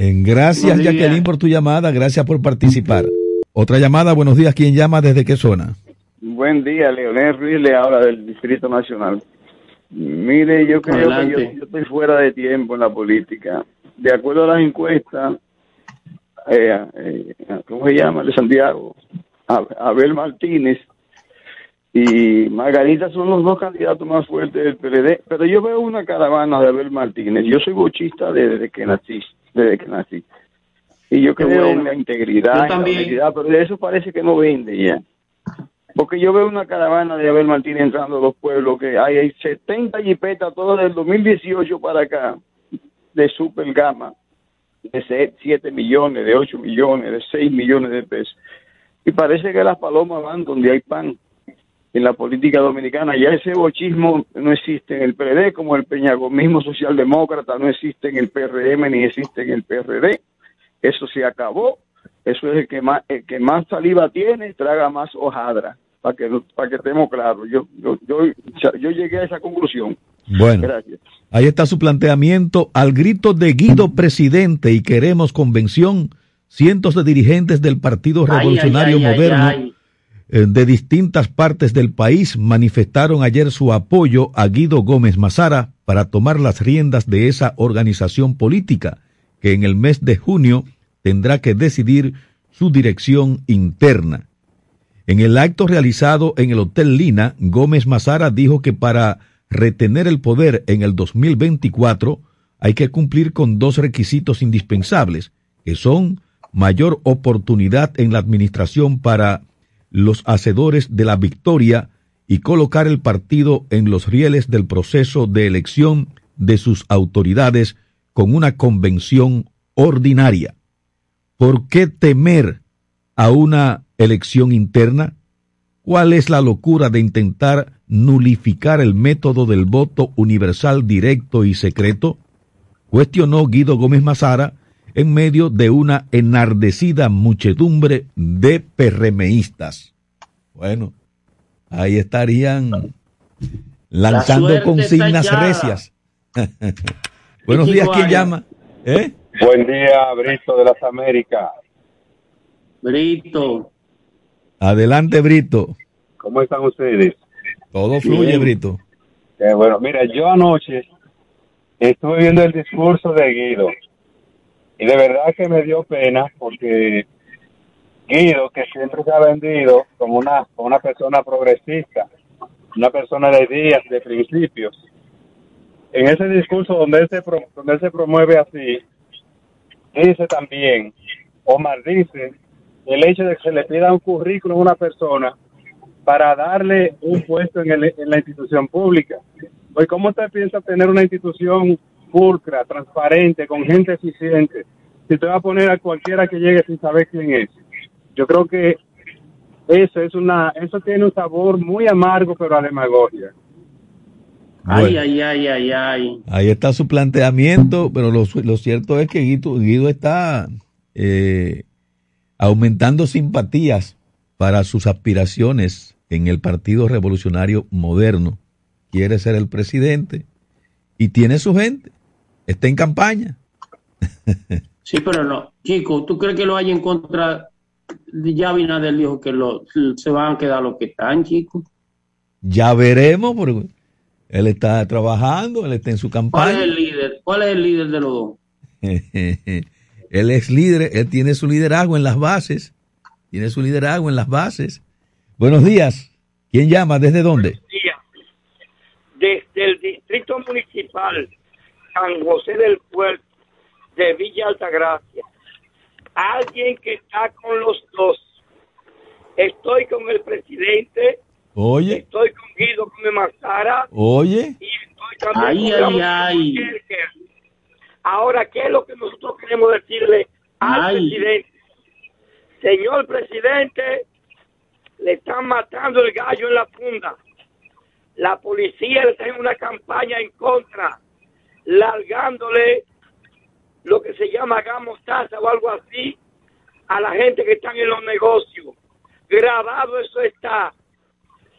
Gracias, Buenos días. Jacqueline, por tu llamada. Gracias por participar. Otra llamada. Buenos días. ¿Quién llama? ¿Desde qué zona? Buen día, Leonel Ruiz le habla del Distrito Nacional. Mire, yo creo que yo, yo estoy fuera de tiempo en la política. De acuerdo a las encuestas, eh, eh, ¿cómo se llama? De Santiago, Ab- Abel Martínez y Margarita son los dos candidatos más fuertes del PLD, pero yo veo una caravana de Abel Martínez. Yo soy bochista desde que nací, desde que nací. Y yo creo bueno. en la integridad, en la honestidad, pero de eso parece que no vende ya. Porque yo veo una caravana de Abel Martínez entrando a los pueblos, que hay, hay 70 jipetas, todas del 2018 para acá, de super gama, de 7 millones, de 8 millones, de 6 millones de pesos. Y parece que las palomas van donde hay pan en la política dominicana. Ya ese bochismo no existe en el PRD, como el peñagomismo socialdemócrata no existe en el PRM ni existe en el PRD. Eso se acabó. Eso es el que más, el que más saliva tiene, traga más hojadra. Para que, para que estemos claros. Yo, yo, yo, yo llegué a esa conclusión. Bueno, Gracias. ahí está su planteamiento. Al grito de Guido presidente y queremos convención, cientos de dirigentes del Partido Revolucionario ay, ay, ay, Moderno ay. Eh, de distintas partes del país manifestaron ayer su apoyo a Guido Gómez Mazara para tomar las riendas de esa organización política que en el mes de junio tendrá que decidir su dirección interna. En el acto realizado en el Hotel Lina, Gómez Mazara dijo que para retener el poder en el 2024 hay que cumplir con dos requisitos indispensables, que son mayor oportunidad en la administración para los hacedores de la victoria y colocar el partido en los rieles del proceso de elección de sus autoridades con una convención ordinaria. ¿Por qué temer a una elección interna? ¿Cuál es la locura de intentar nulificar el método del voto universal directo y secreto? Cuestionó Guido Gómez Mazara en medio de una enardecida muchedumbre de perremeístas. Bueno, ahí estarían lanzando consignas recias. Buenos días, ¿quién llama? ¿Eh? Buen día, Brito de las Américas. Brito. Adelante, Brito. ¿Cómo están ustedes? Todo fluye, Brito. bueno, mira, yo anoche estuve viendo el discurso de Guido y de verdad que me dio pena porque Guido, que siempre se ha vendido como una, como una persona progresista, una persona de días, de principios, en ese discurso donde él se, donde él se promueve así, dice también, o maldice, el hecho de que se le pida un currículum a una persona para darle un puesto en, en la institución pública. Pues, ¿cómo usted piensa tener una institución pulcra, transparente, con gente eficiente, si usted va a poner a cualquiera que llegue sin saber quién es? Yo creo que eso es una, eso tiene un sabor muy amargo, pero a demagogia. Ay, ay, ay, ay, ay. Ahí está su planteamiento, pero lo, cierto es que Guido, está eh, aumentando simpatías para sus aspiraciones en el Partido Revolucionario Moderno. Quiere ser el presidente y tiene su gente. Está en campaña. Sí, pero no. Chico, ¿tú crees que lo hay en contra? Ya Binader dijo que lo, se van a quedar los que están, chicos. Ya veremos, porque él está trabajando, él está en su campaña. ¿Cuál es el líder? ¿Cuál es el líder de los dos? él es líder, él tiene su liderazgo en las bases, tiene su liderazgo en las bases. Buenos días. ¿Quién llama? ¿Desde dónde? Buenos días. Desde el Distrito Municipal San José del Puerto de Villa Altagracia. Alguien que está con los dos. Estoy con el presidente Oye. Estoy con Guido con Mazara. Oye. Y estoy también ay, ay, Ahora, ¿qué es lo que nosotros queremos decirle al presidente? Señor presidente, le están matando el gallo en la funda. La policía le está en una campaña en contra, largándole lo que se llama gamostaza o algo así a la gente que están en los negocios. Grabado eso está.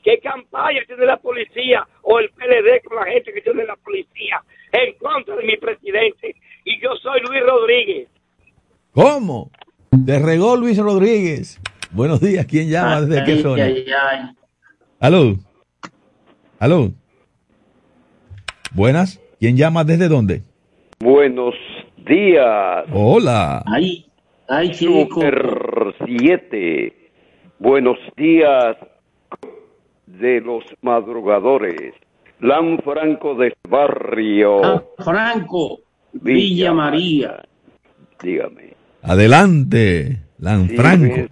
¿Qué campaña tiene la policía o el PLD con la gente que tiene la policía en contra de mi presidente? Y yo soy Luis Rodríguez. ¿Cómo? Te regó Luis Rodríguez. Buenos días, ¿quién llama? ¿Desde qué zona? ¿Aló? ¿Aló? Buenas, ¿quién llama desde dónde? Buenos días. Hola. Ay, ay, Super 7. Buenos días de los madrugadores. Lan Franco del barrio. Lan Franco, Villa, María. Dígame. Adelante, Lan Franco.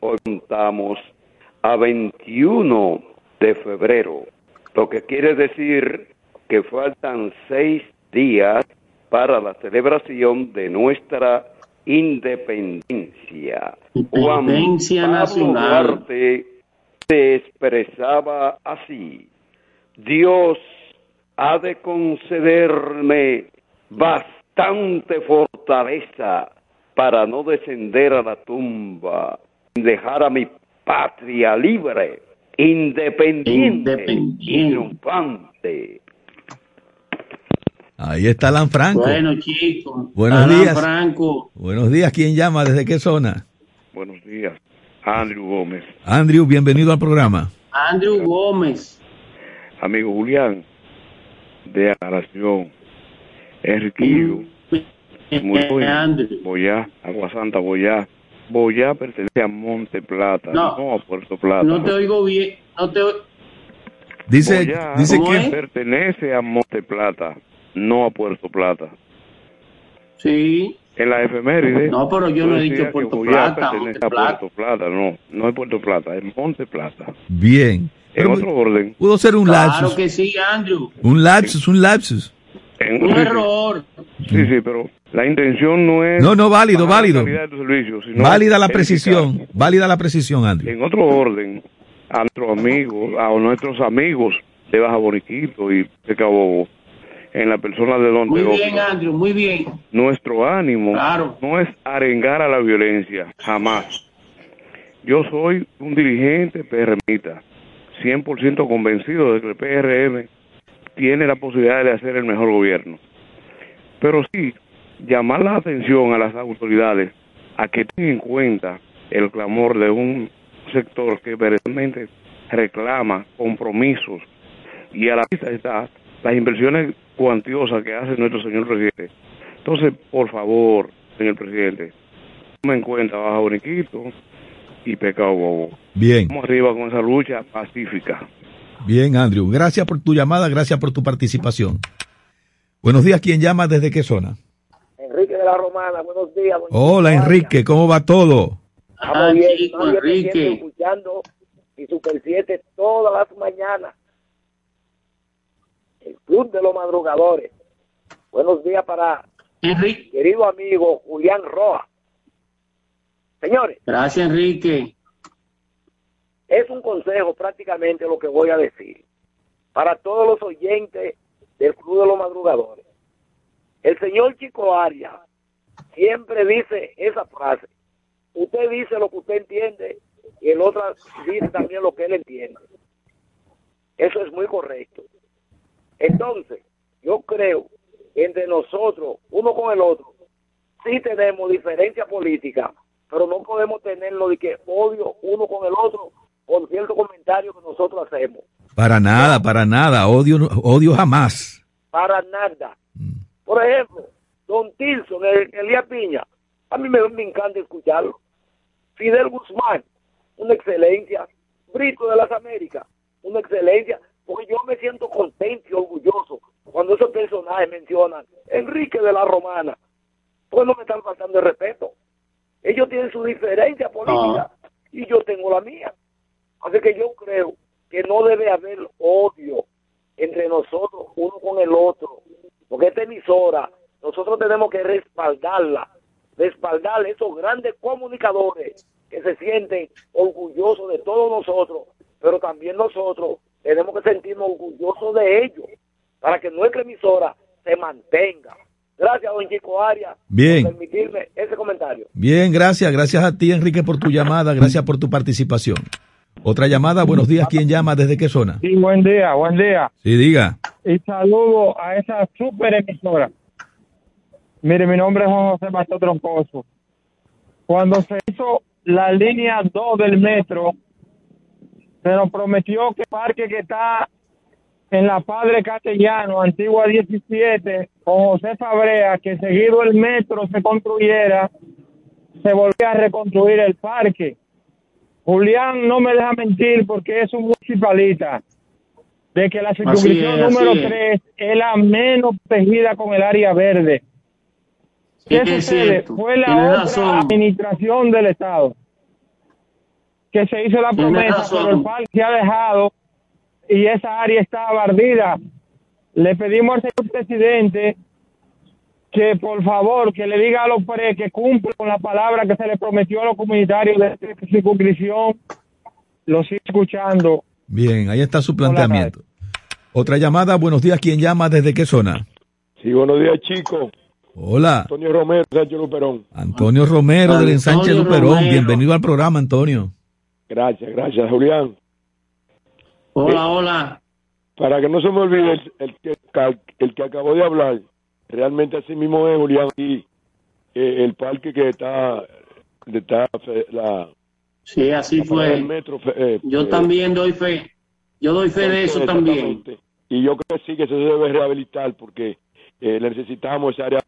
hoy contamos a 21 de febrero, lo que quiere decir que faltan seis días para la celebración de nuestra independencia. Independencia nacional se expresaba así, Dios ha de concederme bastante fortaleza para no descender a la tumba, dejar a mi patria libre, independiente, y triunfante. Ahí está Alan Franco. Bueno, chicos. Buenos días. Franco. Buenos días. ¿Quién llama? ¿Desde qué zona? Buenos días. Andrew Gómez. Andrew, bienvenido al programa. Andrew Gómez. Amigo Julián, de aclaración. Enriquillo. Muy bien. Boyá, Agua Santa, Boyá. Boyá pertenece a Monte Plata, no, a Puerto Plata. No te oigo bien, no te Dice, dice que pertenece a Monte Plata, no a Puerto Plata. Sí. En la efeméride. No, pero yo no he dicho Puerto Plata. Puerto Plata, no, no es Puerto Plata, es Monte Plata. Bien. En otro orden. Pudo ser un lapsus. Claro que sí, Andrew. Un lapsus, un lapsus. En, un error. Sí, sí, pero la intención no es. No, no, válido, válido. La servicio, sino válida la precisión, válida la precisión, Andrew. En otro orden, a nuestros amigos, a nuestros amigos de Baja Boniquito y de Cabo en la persona de Don Muy bien, Andrew, muy bien. Nuestro ánimo no es arengar a la violencia, jamás. Yo soy un dirigente PRMita, 100% convencido de que el PRM tiene la posibilidad de hacer el mejor gobierno. Pero sí, llamar la atención a las autoridades a que tengan en cuenta el clamor de un sector que verdaderamente reclama compromisos y a la vista está las inversiones cuantiosas que hace nuestro señor presidente. Entonces, por favor, señor presidente, tome en cuenta Baja Boniquito y Pecado Bobo. Bien. Vamos arriba con esa lucha pacífica. Bien, Andrew. Gracias por tu llamada, gracias por tu participación. Buenos días, ¿quién llama? ¿Desde qué zona? Enrique de la Romana, buenos días. Hola, Enrique, ¿cómo va todo? Estamos bien, Enrique. escuchando y Super 7 todas las mañanas. El Club de los Madrugadores. Buenos días para Enrique. querido amigo Julián Roa. Señores. Gracias, Enrique. Es un consejo prácticamente lo que voy a decir para todos los oyentes del Club de los Madrugadores. El señor Chico Arias siempre dice esa frase usted dice lo que usted entiende y el otro dice también lo que él entiende. Eso es muy correcto. Entonces, yo creo que entre nosotros, uno con el otro, sí tenemos diferencia política, pero no podemos tenerlo de que odio uno con el otro por cierto comentario que nosotros hacemos. Para nada, para nada, odio, odio jamás. Para nada. Mm. Por ejemplo, Don Tilson, el, Elías Piña, a mí me encanta escucharlo. Fidel Guzmán, una excelencia. Brito de las Américas, una excelencia. Porque yo me siento contento y orgulloso cuando esos personajes mencionan Enrique de la Romana. Pues no me están faltando el respeto. Ellos tienen su diferencia política ah. y yo tengo la mía. Así que yo creo que no debe haber odio entre nosotros, uno con el otro. Porque esta emisora, nosotros tenemos que respaldarla respaldar a esos grandes comunicadores que se sienten orgullosos de todos nosotros, pero también nosotros tenemos que sentirnos orgullosos de ellos para que nuestra emisora se mantenga. Gracias, don Chico Arias, Bien. por permitirme ese comentario. Bien, gracias. Gracias a ti, Enrique, por tu llamada. Gracias por tu participación. Otra llamada. Buenos días. ¿Quién llama? ¿Desde qué zona? Sí, buen día, buen día. Sí, diga. Y saludo a esa super emisora. Mire, mi nombre es Juan José Mateo Troncoso. Cuando se hizo la línea 2 del metro, se nos prometió que el parque que está en la Padre Castellano, Antigua 17, con José Fabrea, que seguido el metro se construyera, se volvía a reconstruir el parque. Julián no me deja mentir porque es un municipalista de que la circunscripción número 3 es la menos protegida con el área verde. ¿Qué sucede? Fue la otra administración del Estado que se hizo la promesa, pero el parque se ha dejado y esa área está bardida. Le pedimos al señor presidente que por favor que le diga a los PRE que cumple con la palabra que se le prometió a los comunitarios de esta circunscripción. Lo sigo escuchando. Bien, ahí está su planteamiento. Otra llamada, buenos días, ¿quién llama? ¿Desde qué zona? Sí, buenos días, chicos. Hola. Antonio Romero, Sánchez Luperón. Antonio Romero del ensanche Luperón. Bienvenido al programa, Antonio. Gracias, gracias, Julián. Hola, eh, hola. Para que no se me olvide el, que, el que acabó de hablar, realmente así mismo es, Julián, y eh, el parque que está, está la, Sí, así fue. Eh, yo eh, también doy fe. Yo doy fe de eso también. Y yo creo que sí que se debe rehabilitar porque eh, necesitamos esa área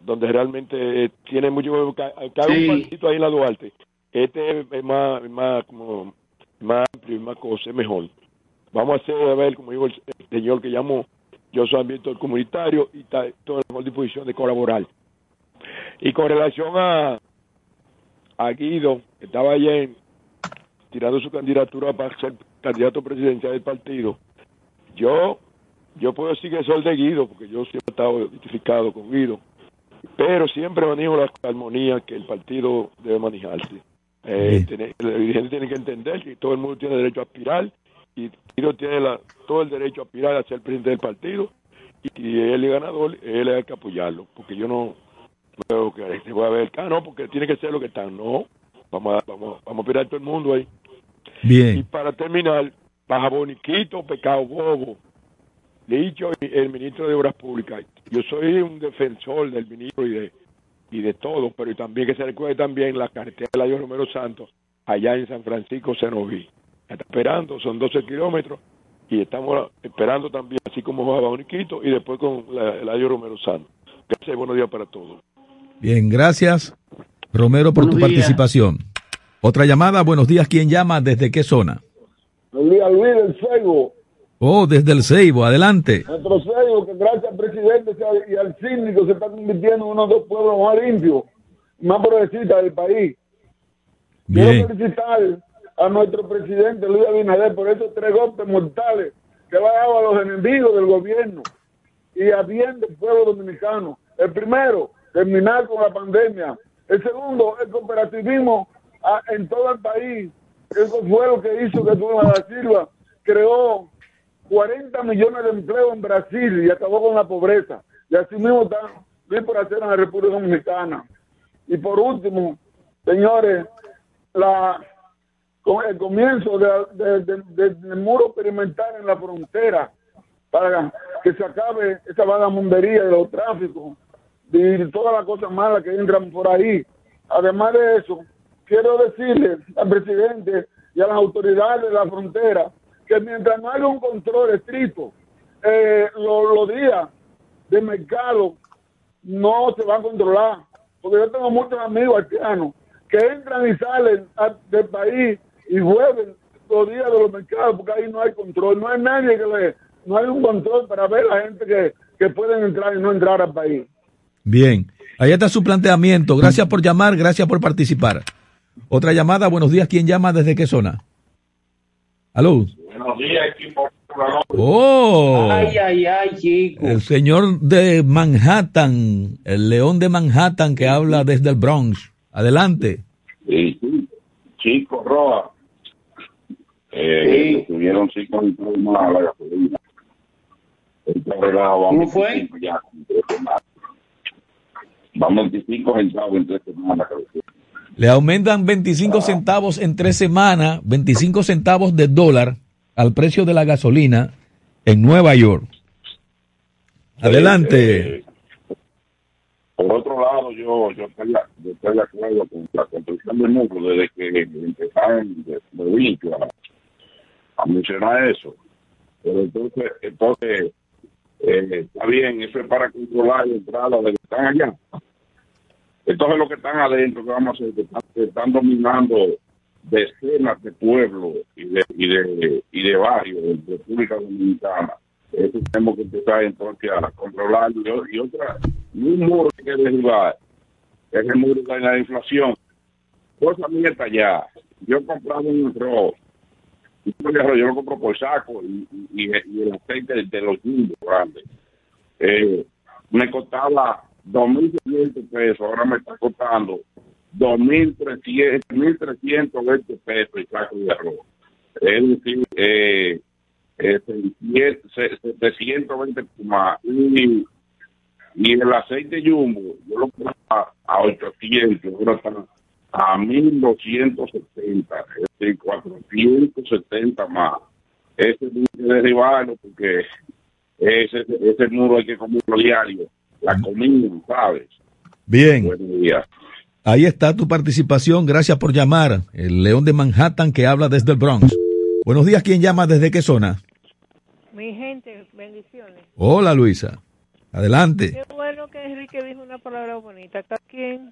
donde realmente tiene mucho... Cada un partito ahí en la Duarte. Este es más, más, como, más amplio y más cosa, mejor. Vamos a hacer, a ver, como dijo el, señor que llamó, yo soy ambiente comunitario y está toda la disposición de colaborar. Y con relación a, Guido, que estaba ayer tirando su candidatura para ser candidato presidencial del partido, yo yo puedo decir que soy de Guido, porque yo siempre he estado identificado con Guido, pero siempre manejo la armonía que el partido debe manejarse. Eh, el dirigente tiene que entender que todo el mundo tiene derecho a aspirar y Guido tiene la, todo el derecho a aspirar a ser presidente del partido y, si él es ganador, él hay que apoyarlo, porque yo no, Creo que se va a ver, ah, no, porque tiene que ser lo que están. No, vamos a, vamos, vamos a operar todo el mundo ahí. Bien. Y para terminar, baja boniquito, pecado bobo. Le he dicho el ministro de Obras Públicas, yo soy un defensor del ministro y de y de todo, pero también que se recuerde también la carretera de la Romero Santos, allá en San Francisco, Senoví. Está esperando, son 12 kilómetros, y estamos esperando también, así como Baja Boniquito, y después con la, la Romero Santos. Gracias buenos días para todos. Bien, gracias, Romero, por tu participación. Otra llamada, buenos días, ¿quién llama? ¿Desde qué zona? Buenos días, Luis del Ceibo. Oh, desde el Ceibo, adelante. Nuestro Ceibo, que gracias al presidente y al síndico se está convirtiendo en uno de los pueblos más limpios, más progresistas del país. Quiero felicitar a nuestro presidente Luis Abinader por esos tres golpes mortales que dado a los enemigos del gobierno y a bien del pueblo dominicano. El primero, terminar con la pandemia. El segundo, el cooperativismo ah, en todo el país. Eso fue lo que hizo que Lula da Silva creó 40 millones de empleos en Brasil y acabó con la pobreza. Y así mismo está por hacer en la República Dominicana. Y por último, señores, la, con el comienzo del muro experimental en la frontera para que se acabe esa vagamundería de los tráficos y todas las cosas malas que entran por ahí. Además de eso, quiero decirle al presidente y a las autoridades de la frontera que mientras no haya un control estricto, eh, los, días de mercado no se van a controlar. Porque yo tengo muchos amigos haitianos que entran y salen del país y vuelven los días de los mercados porque ahí no hay control. No hay nadie que le, no hay un control para ver a la gente que, que pueden entrar y no entrar al país. Bien, ahí está su planteamiento. Gracias por llamar, gracias por participar. Otra llamada, buenos días. ¿Quién llama? ¿Desde qué zona? ¿Aló? Buenos días, equipo. Oh, ay, ay, ay, chico. El señor de Manhattan, el león de Manhattan que habla desde el Bronx. Adelante. Sí, chico, Roa. Eh, sí. Tuvieron cinco más la gasolina. ¿Cómo fue? Vamos 25 centavos en tres semanas. Le aumentan 25 centavos en tres semanas, 25 centavos de dólar al precio de la gasolina en Nueva York. Adelante. Eh, por otro lado, yo, yo, estoy, yo estoy de acuerdo con la construcción del núcleo desde que empezaron de, de a, mencionar eso. Pero entonces, entonces eh, está bien, eso es para controlar la entrada de los que están allá. Entonces los que están adentro, que vamos a hacer? Que están, dominando decenas de pueblos y de, y de, y de barrios de República Dominicana. Eso tenemos que empezar entonces a controlarlo. Y, otra, un muro que hay que derribar, es el muro de la inflación. Cosa está allá. Yo he comprado un arroz, yo lo compro por saco y, y, el aceite de, los niños grandes. Eh, me costaba 2.600 pesos, ahora me está costando 2.320 pesos el saco de arroz. Es decir, eh, eh, 720 más. Y, y el aceite jumbo, yo lo compro a, 800, ahora está a 1270, es decir, 470 más. Ese es que derribarlo porque ese, ese muro hay que comerlo diario la comida, ¿sabes? Bien. Ahí está tu participación. Gracias por llamar. El León de Manhattan que habla desde el Bronx. Buenos días. ¿Quién llama desde qué zona? Mi gente, bendiciones. Hola, Luisa. Adelante. Qué bueno que Enrique dijo una palabra bonita. Cada quien,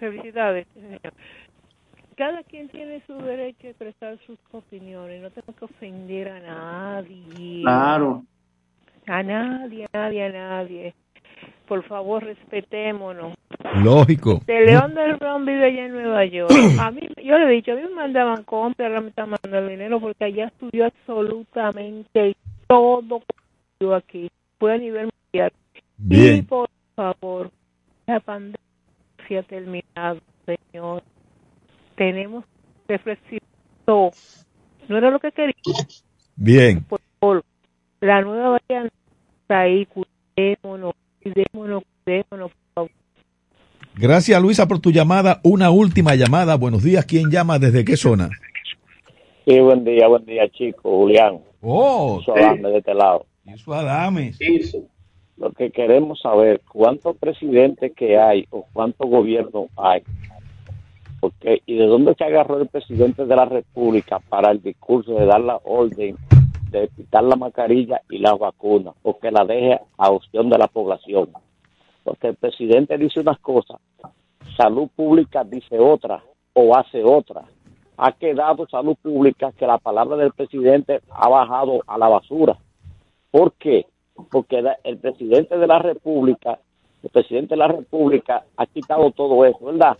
felicidades, Cada quien tiene su derecho a expresar sus opiniones. No tengo que ofender a nadie. Claro. A nadie, a nadie, a nadie. Por favor, respetémonos. Lógico. De León del Bron vive allá en Nueva York. A mí, yo le he dicho, a mí me mandaban compras, ahora me están mandando dinero porque allá estudió absolutamente todo aquí. Fue a nivel mundial. Bien. Y por favor, la pandemia se ha terminado, señor. Tenemos reflexión. No era lo que quería. Bien. Por favor, la nueva variante está ahí, cuidémonos, cuidémonos, cuidémonos, por favor. Gracias, Luisa, por tu llamada. Una última llamada. Buenos días. ¿Quién llama? ¿Desde qué zona? Sí, buen día, buen día, chico. Julián. Oh, Eso Adame de este lado. Eso. Lo que queremos saber, ¿cuántos presidentes que hay o cuántos gobiernos hay? Porque, ¿Y de dónde se agarró el presidente de la República para el discurso de dar la orden de quitar la mascarilla y las vacunas? O que la deje a opción de la población. Porque el presidente dice unas cosas, salud pública dice otra o hace otra. Ha quedado salud pública que la palabra del presidente ha bajado a la basura. ¿Por qué? Porque el presidente de la República, el presidente de la República ha quitado todo eso, ¿verdad?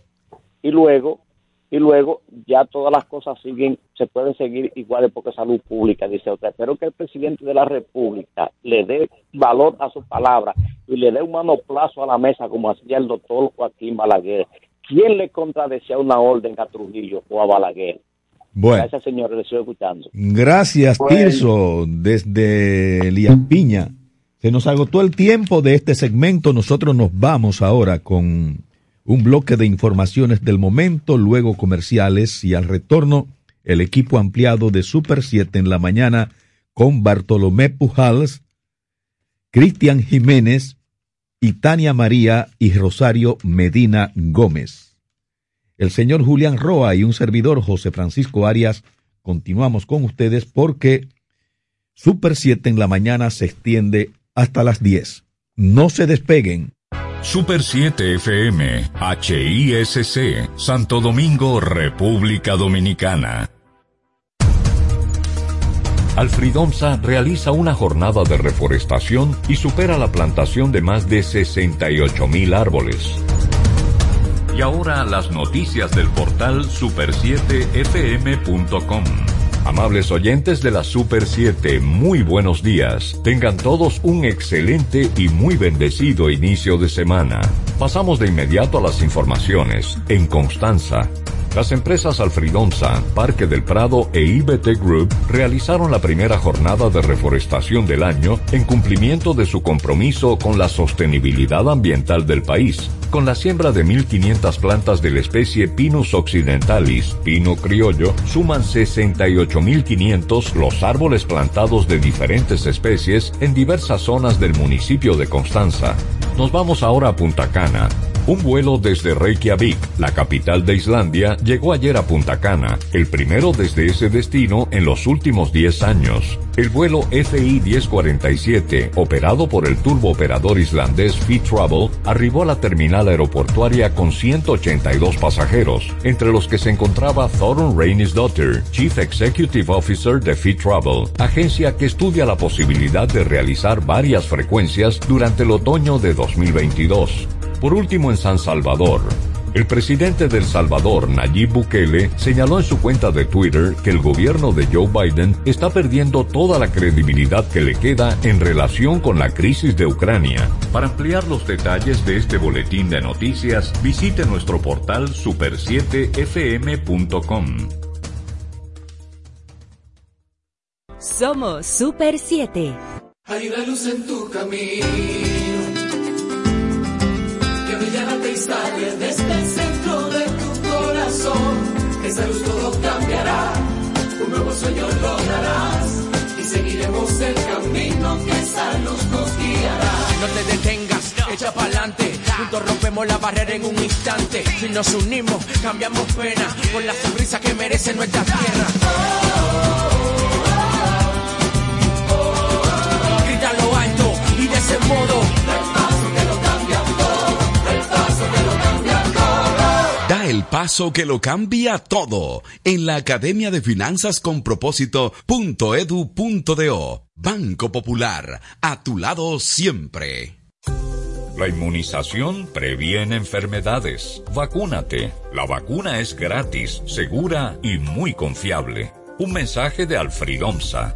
Y luego, y luego ya todas las cosas siguen, se pueden seguir iguales porque salud pública, dice otra. Espero que el presidente de la República le dé valor a su palabra y le dé un manoplazo a la mesa como hacía el doctor Joaquín Balaguer. ¿Quién le contradecía una orden a Trujillo o a Balaguer? Bueno. Gracias, señor, le estoy escuchando. Gracias, Tirso, desde Elías Piña. Se nos agotó el tiempo de este segmento. Nosotros nos vamos ahora con un bloque de informaciones del momento, luego comerciales y al retorno el equipo ampliado de Super 7 en la mañana con Bartolomé Pujals, Cristian Jiménez y Tania María y Rosario Medina Gómez. El señor Julián Roa y un servidor José Francisco Arias continuamos con ustedes porque Super 7 en la mañana se extiende hasta las 10. No se despeguen. Super 7 FM, HISC, Santo Domingo, República Dominicana. Alfridomsa realiza una jornada de reforestación y supera la plantación de más de 68 mil árboles. Y ahora las noticias del portal super7fm.com. Amables oyentes de la Super 7, muy buenos días. Tengan todos un excelente y muy bendecido inicio de semana. Pasamos de inmediato a las informaciones. En Constanza, las empresas Alfridonza, Parque del Prado e IBT Group realizaron la primera jornada de reforestación del año en cumplimiento de su compromiso con la sostenibilidad ambiental del país, con la siembra de 1.500 plantas de la especie Pinus occidentalis, pino criollo, suman 68.500 los árboles plantados de diferentes especies en diversas zonas del municipio de Constanza. Nos vamos ahora a Punta Cana. Un vuelo desde Reykjavik, la capital de Islandia, llegó ayer a Punta Cana, el primero desde ese destino en los últimos 10 años. El vuelo FI 1047, operado por el turbooperador islandés Fit Travel, arribó a la terminal aeroportuaria con 182 pasajeros, entre los que se encontraba Thorun Reynisdottir, Chief Executive Officer de Fit Travel, agencia que estudia la posibilidad de realizar varias frecuencias durante el otoño de 2022. Por último, en San Salvador, el presidente del Salvador, Nayib Bukele, señaló en su cuenta de Twitter que el gobierno de Joe Biden está perdiendo toda la credibilidad que le queda en relación con la crisis de Ucrania. Para ampliar los detalles de este boletín de noticias, visite nuestro portal super7fm.com. Somos Super 7. Hay una luz en tu camino desde el centro de tu corazón. Esa luz todo cambiará, un nuevo sueño lograrás y seguiremos el camino que esa luz nos guiará. No te detengas, echa pa'lante, Juntos rompemos la barrera en un instante. Si nos unimos, cambiamos pena por la sonrisa que merece nuestra tierra. Grita lo alto y de ese modo. Paso que lo cambia todo en la Academia de Finanzas con Propósito.edu.do. Banco Popular, a tu lado siempre. La inmunización previene enfermedades. Vacúnate. La vacuna es gratis, segura y muy confiable. Un mensaje de Alfred Omsa.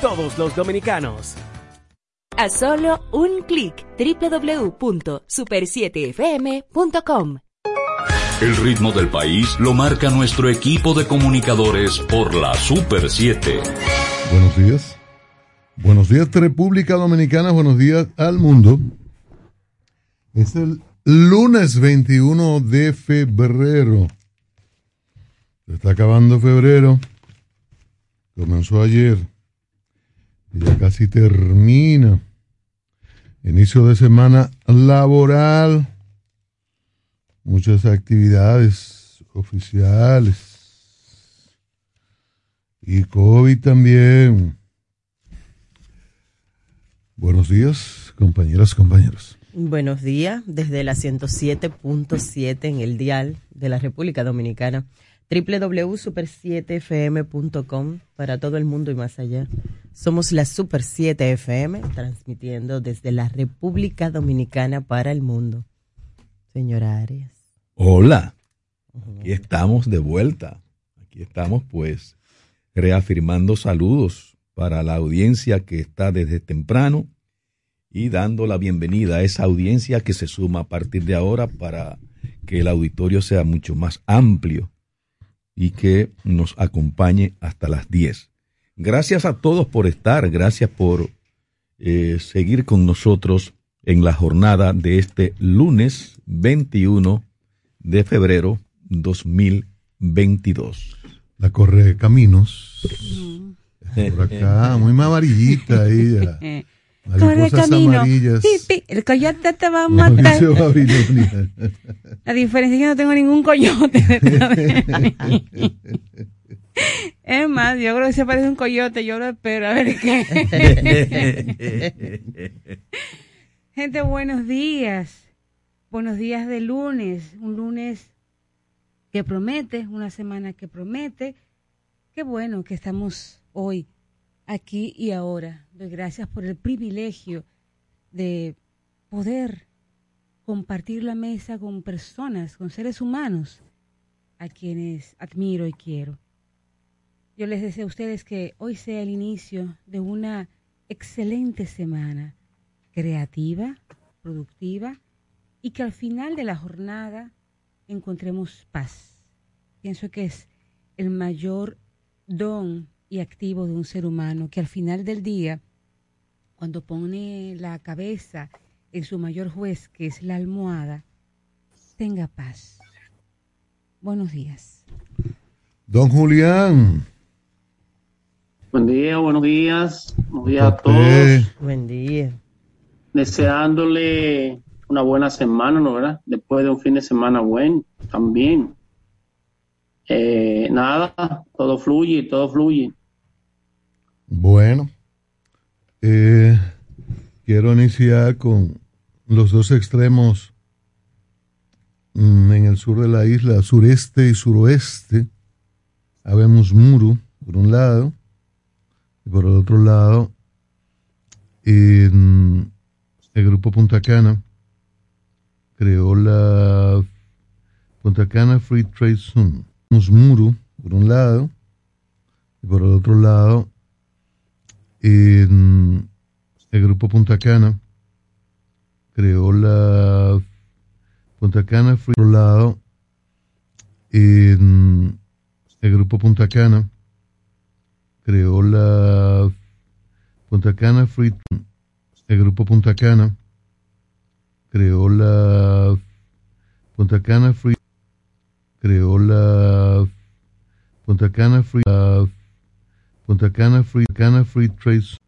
todos los dominicanos. A solo un clic www.super7fm.com. El ritmo del país lo marca nuestro equipo de comunicadores por la Super 7. Buenos días. Buenos días República Dominicana, buenos días al mundo. Es el lunes 21 de febrero. Se está acabando febrero. Comenzó ayer. Ya casi termina. Inicio de semana laboral. Muchas actividades oficiales. Y COVID también. Buenos días, compañeras, compañeros. Buenos días, desde la 107.7 en el dial de la República Dominicana www.super7fm.com para todo el mundo y más allá. Somos la Super 7 FM, transmitiendo desde la República Dominicana para el mundo. Señora Arias. Hola, aquí estamos de vuelta. Aquí estamos pues reafirmando saludos para la audiencia que está desde temprano y dando la bienvenida a esa audiencia que se suma a partir de ahora para que el auditorio sea mucho más amplio y que nos acompañe hasta las 10. Gracias a todos por estar, gracias por eh, seguir con nosotros en la jornada de este lunes 21 de febrero 2022. La corre caminos. Por acá, muy amarillita ella. Corre camino. el coyote te va a matar. La diferencia es que no tengo ningún coyote. es más, yo creo que se parece a un coyote. Yo lo espero a ver qué. Gente, buenos días. Buenos días de lunes. Un lunes que promete, una semana que promete. Qué bueno que estamos hoy aquí y ahora. Doy gracias por el privilegio de poder compartir la mesa con personas, con seres humanos a quienes admiro y quiero. Yo les deseo a ustedes que hoy sea el inicio de una excelente semana, creativa, productiva, y que al final de la jornada encontremos paz. Pienso que es el mayor don y activo de un ser humano que al final del día, cuando pone la cabeza en su mayor juez, que es la almohada, tenga paz. Buenos días. Don Julián. Buen día, buenos días. Buenos días a todos. Buen día. deseándole una buena semana, ¿no verdad? Después de un fin de semana bueno, también. Eh, nada, todo fluye, todo fluye. Bueno, eh, quiero iniciar con los dos extremos mm, en el sur de la isla, sureste y suroeste. Habemos Muru, por un lado, y por el otro lado, en el grupo Punta Cana creó la Punta Cana Free Trade Zone. Muru, por un lado, y por el otro lado, en el grupo Punta Cana creó la Punta Cana Free por otro lado, en el grupo Punta Cana creó la Punta Cana Free el grupo Punta Cana creó la Punta Cana Free creó la Punta Cana Free Punta Cana Free Cana Free Trade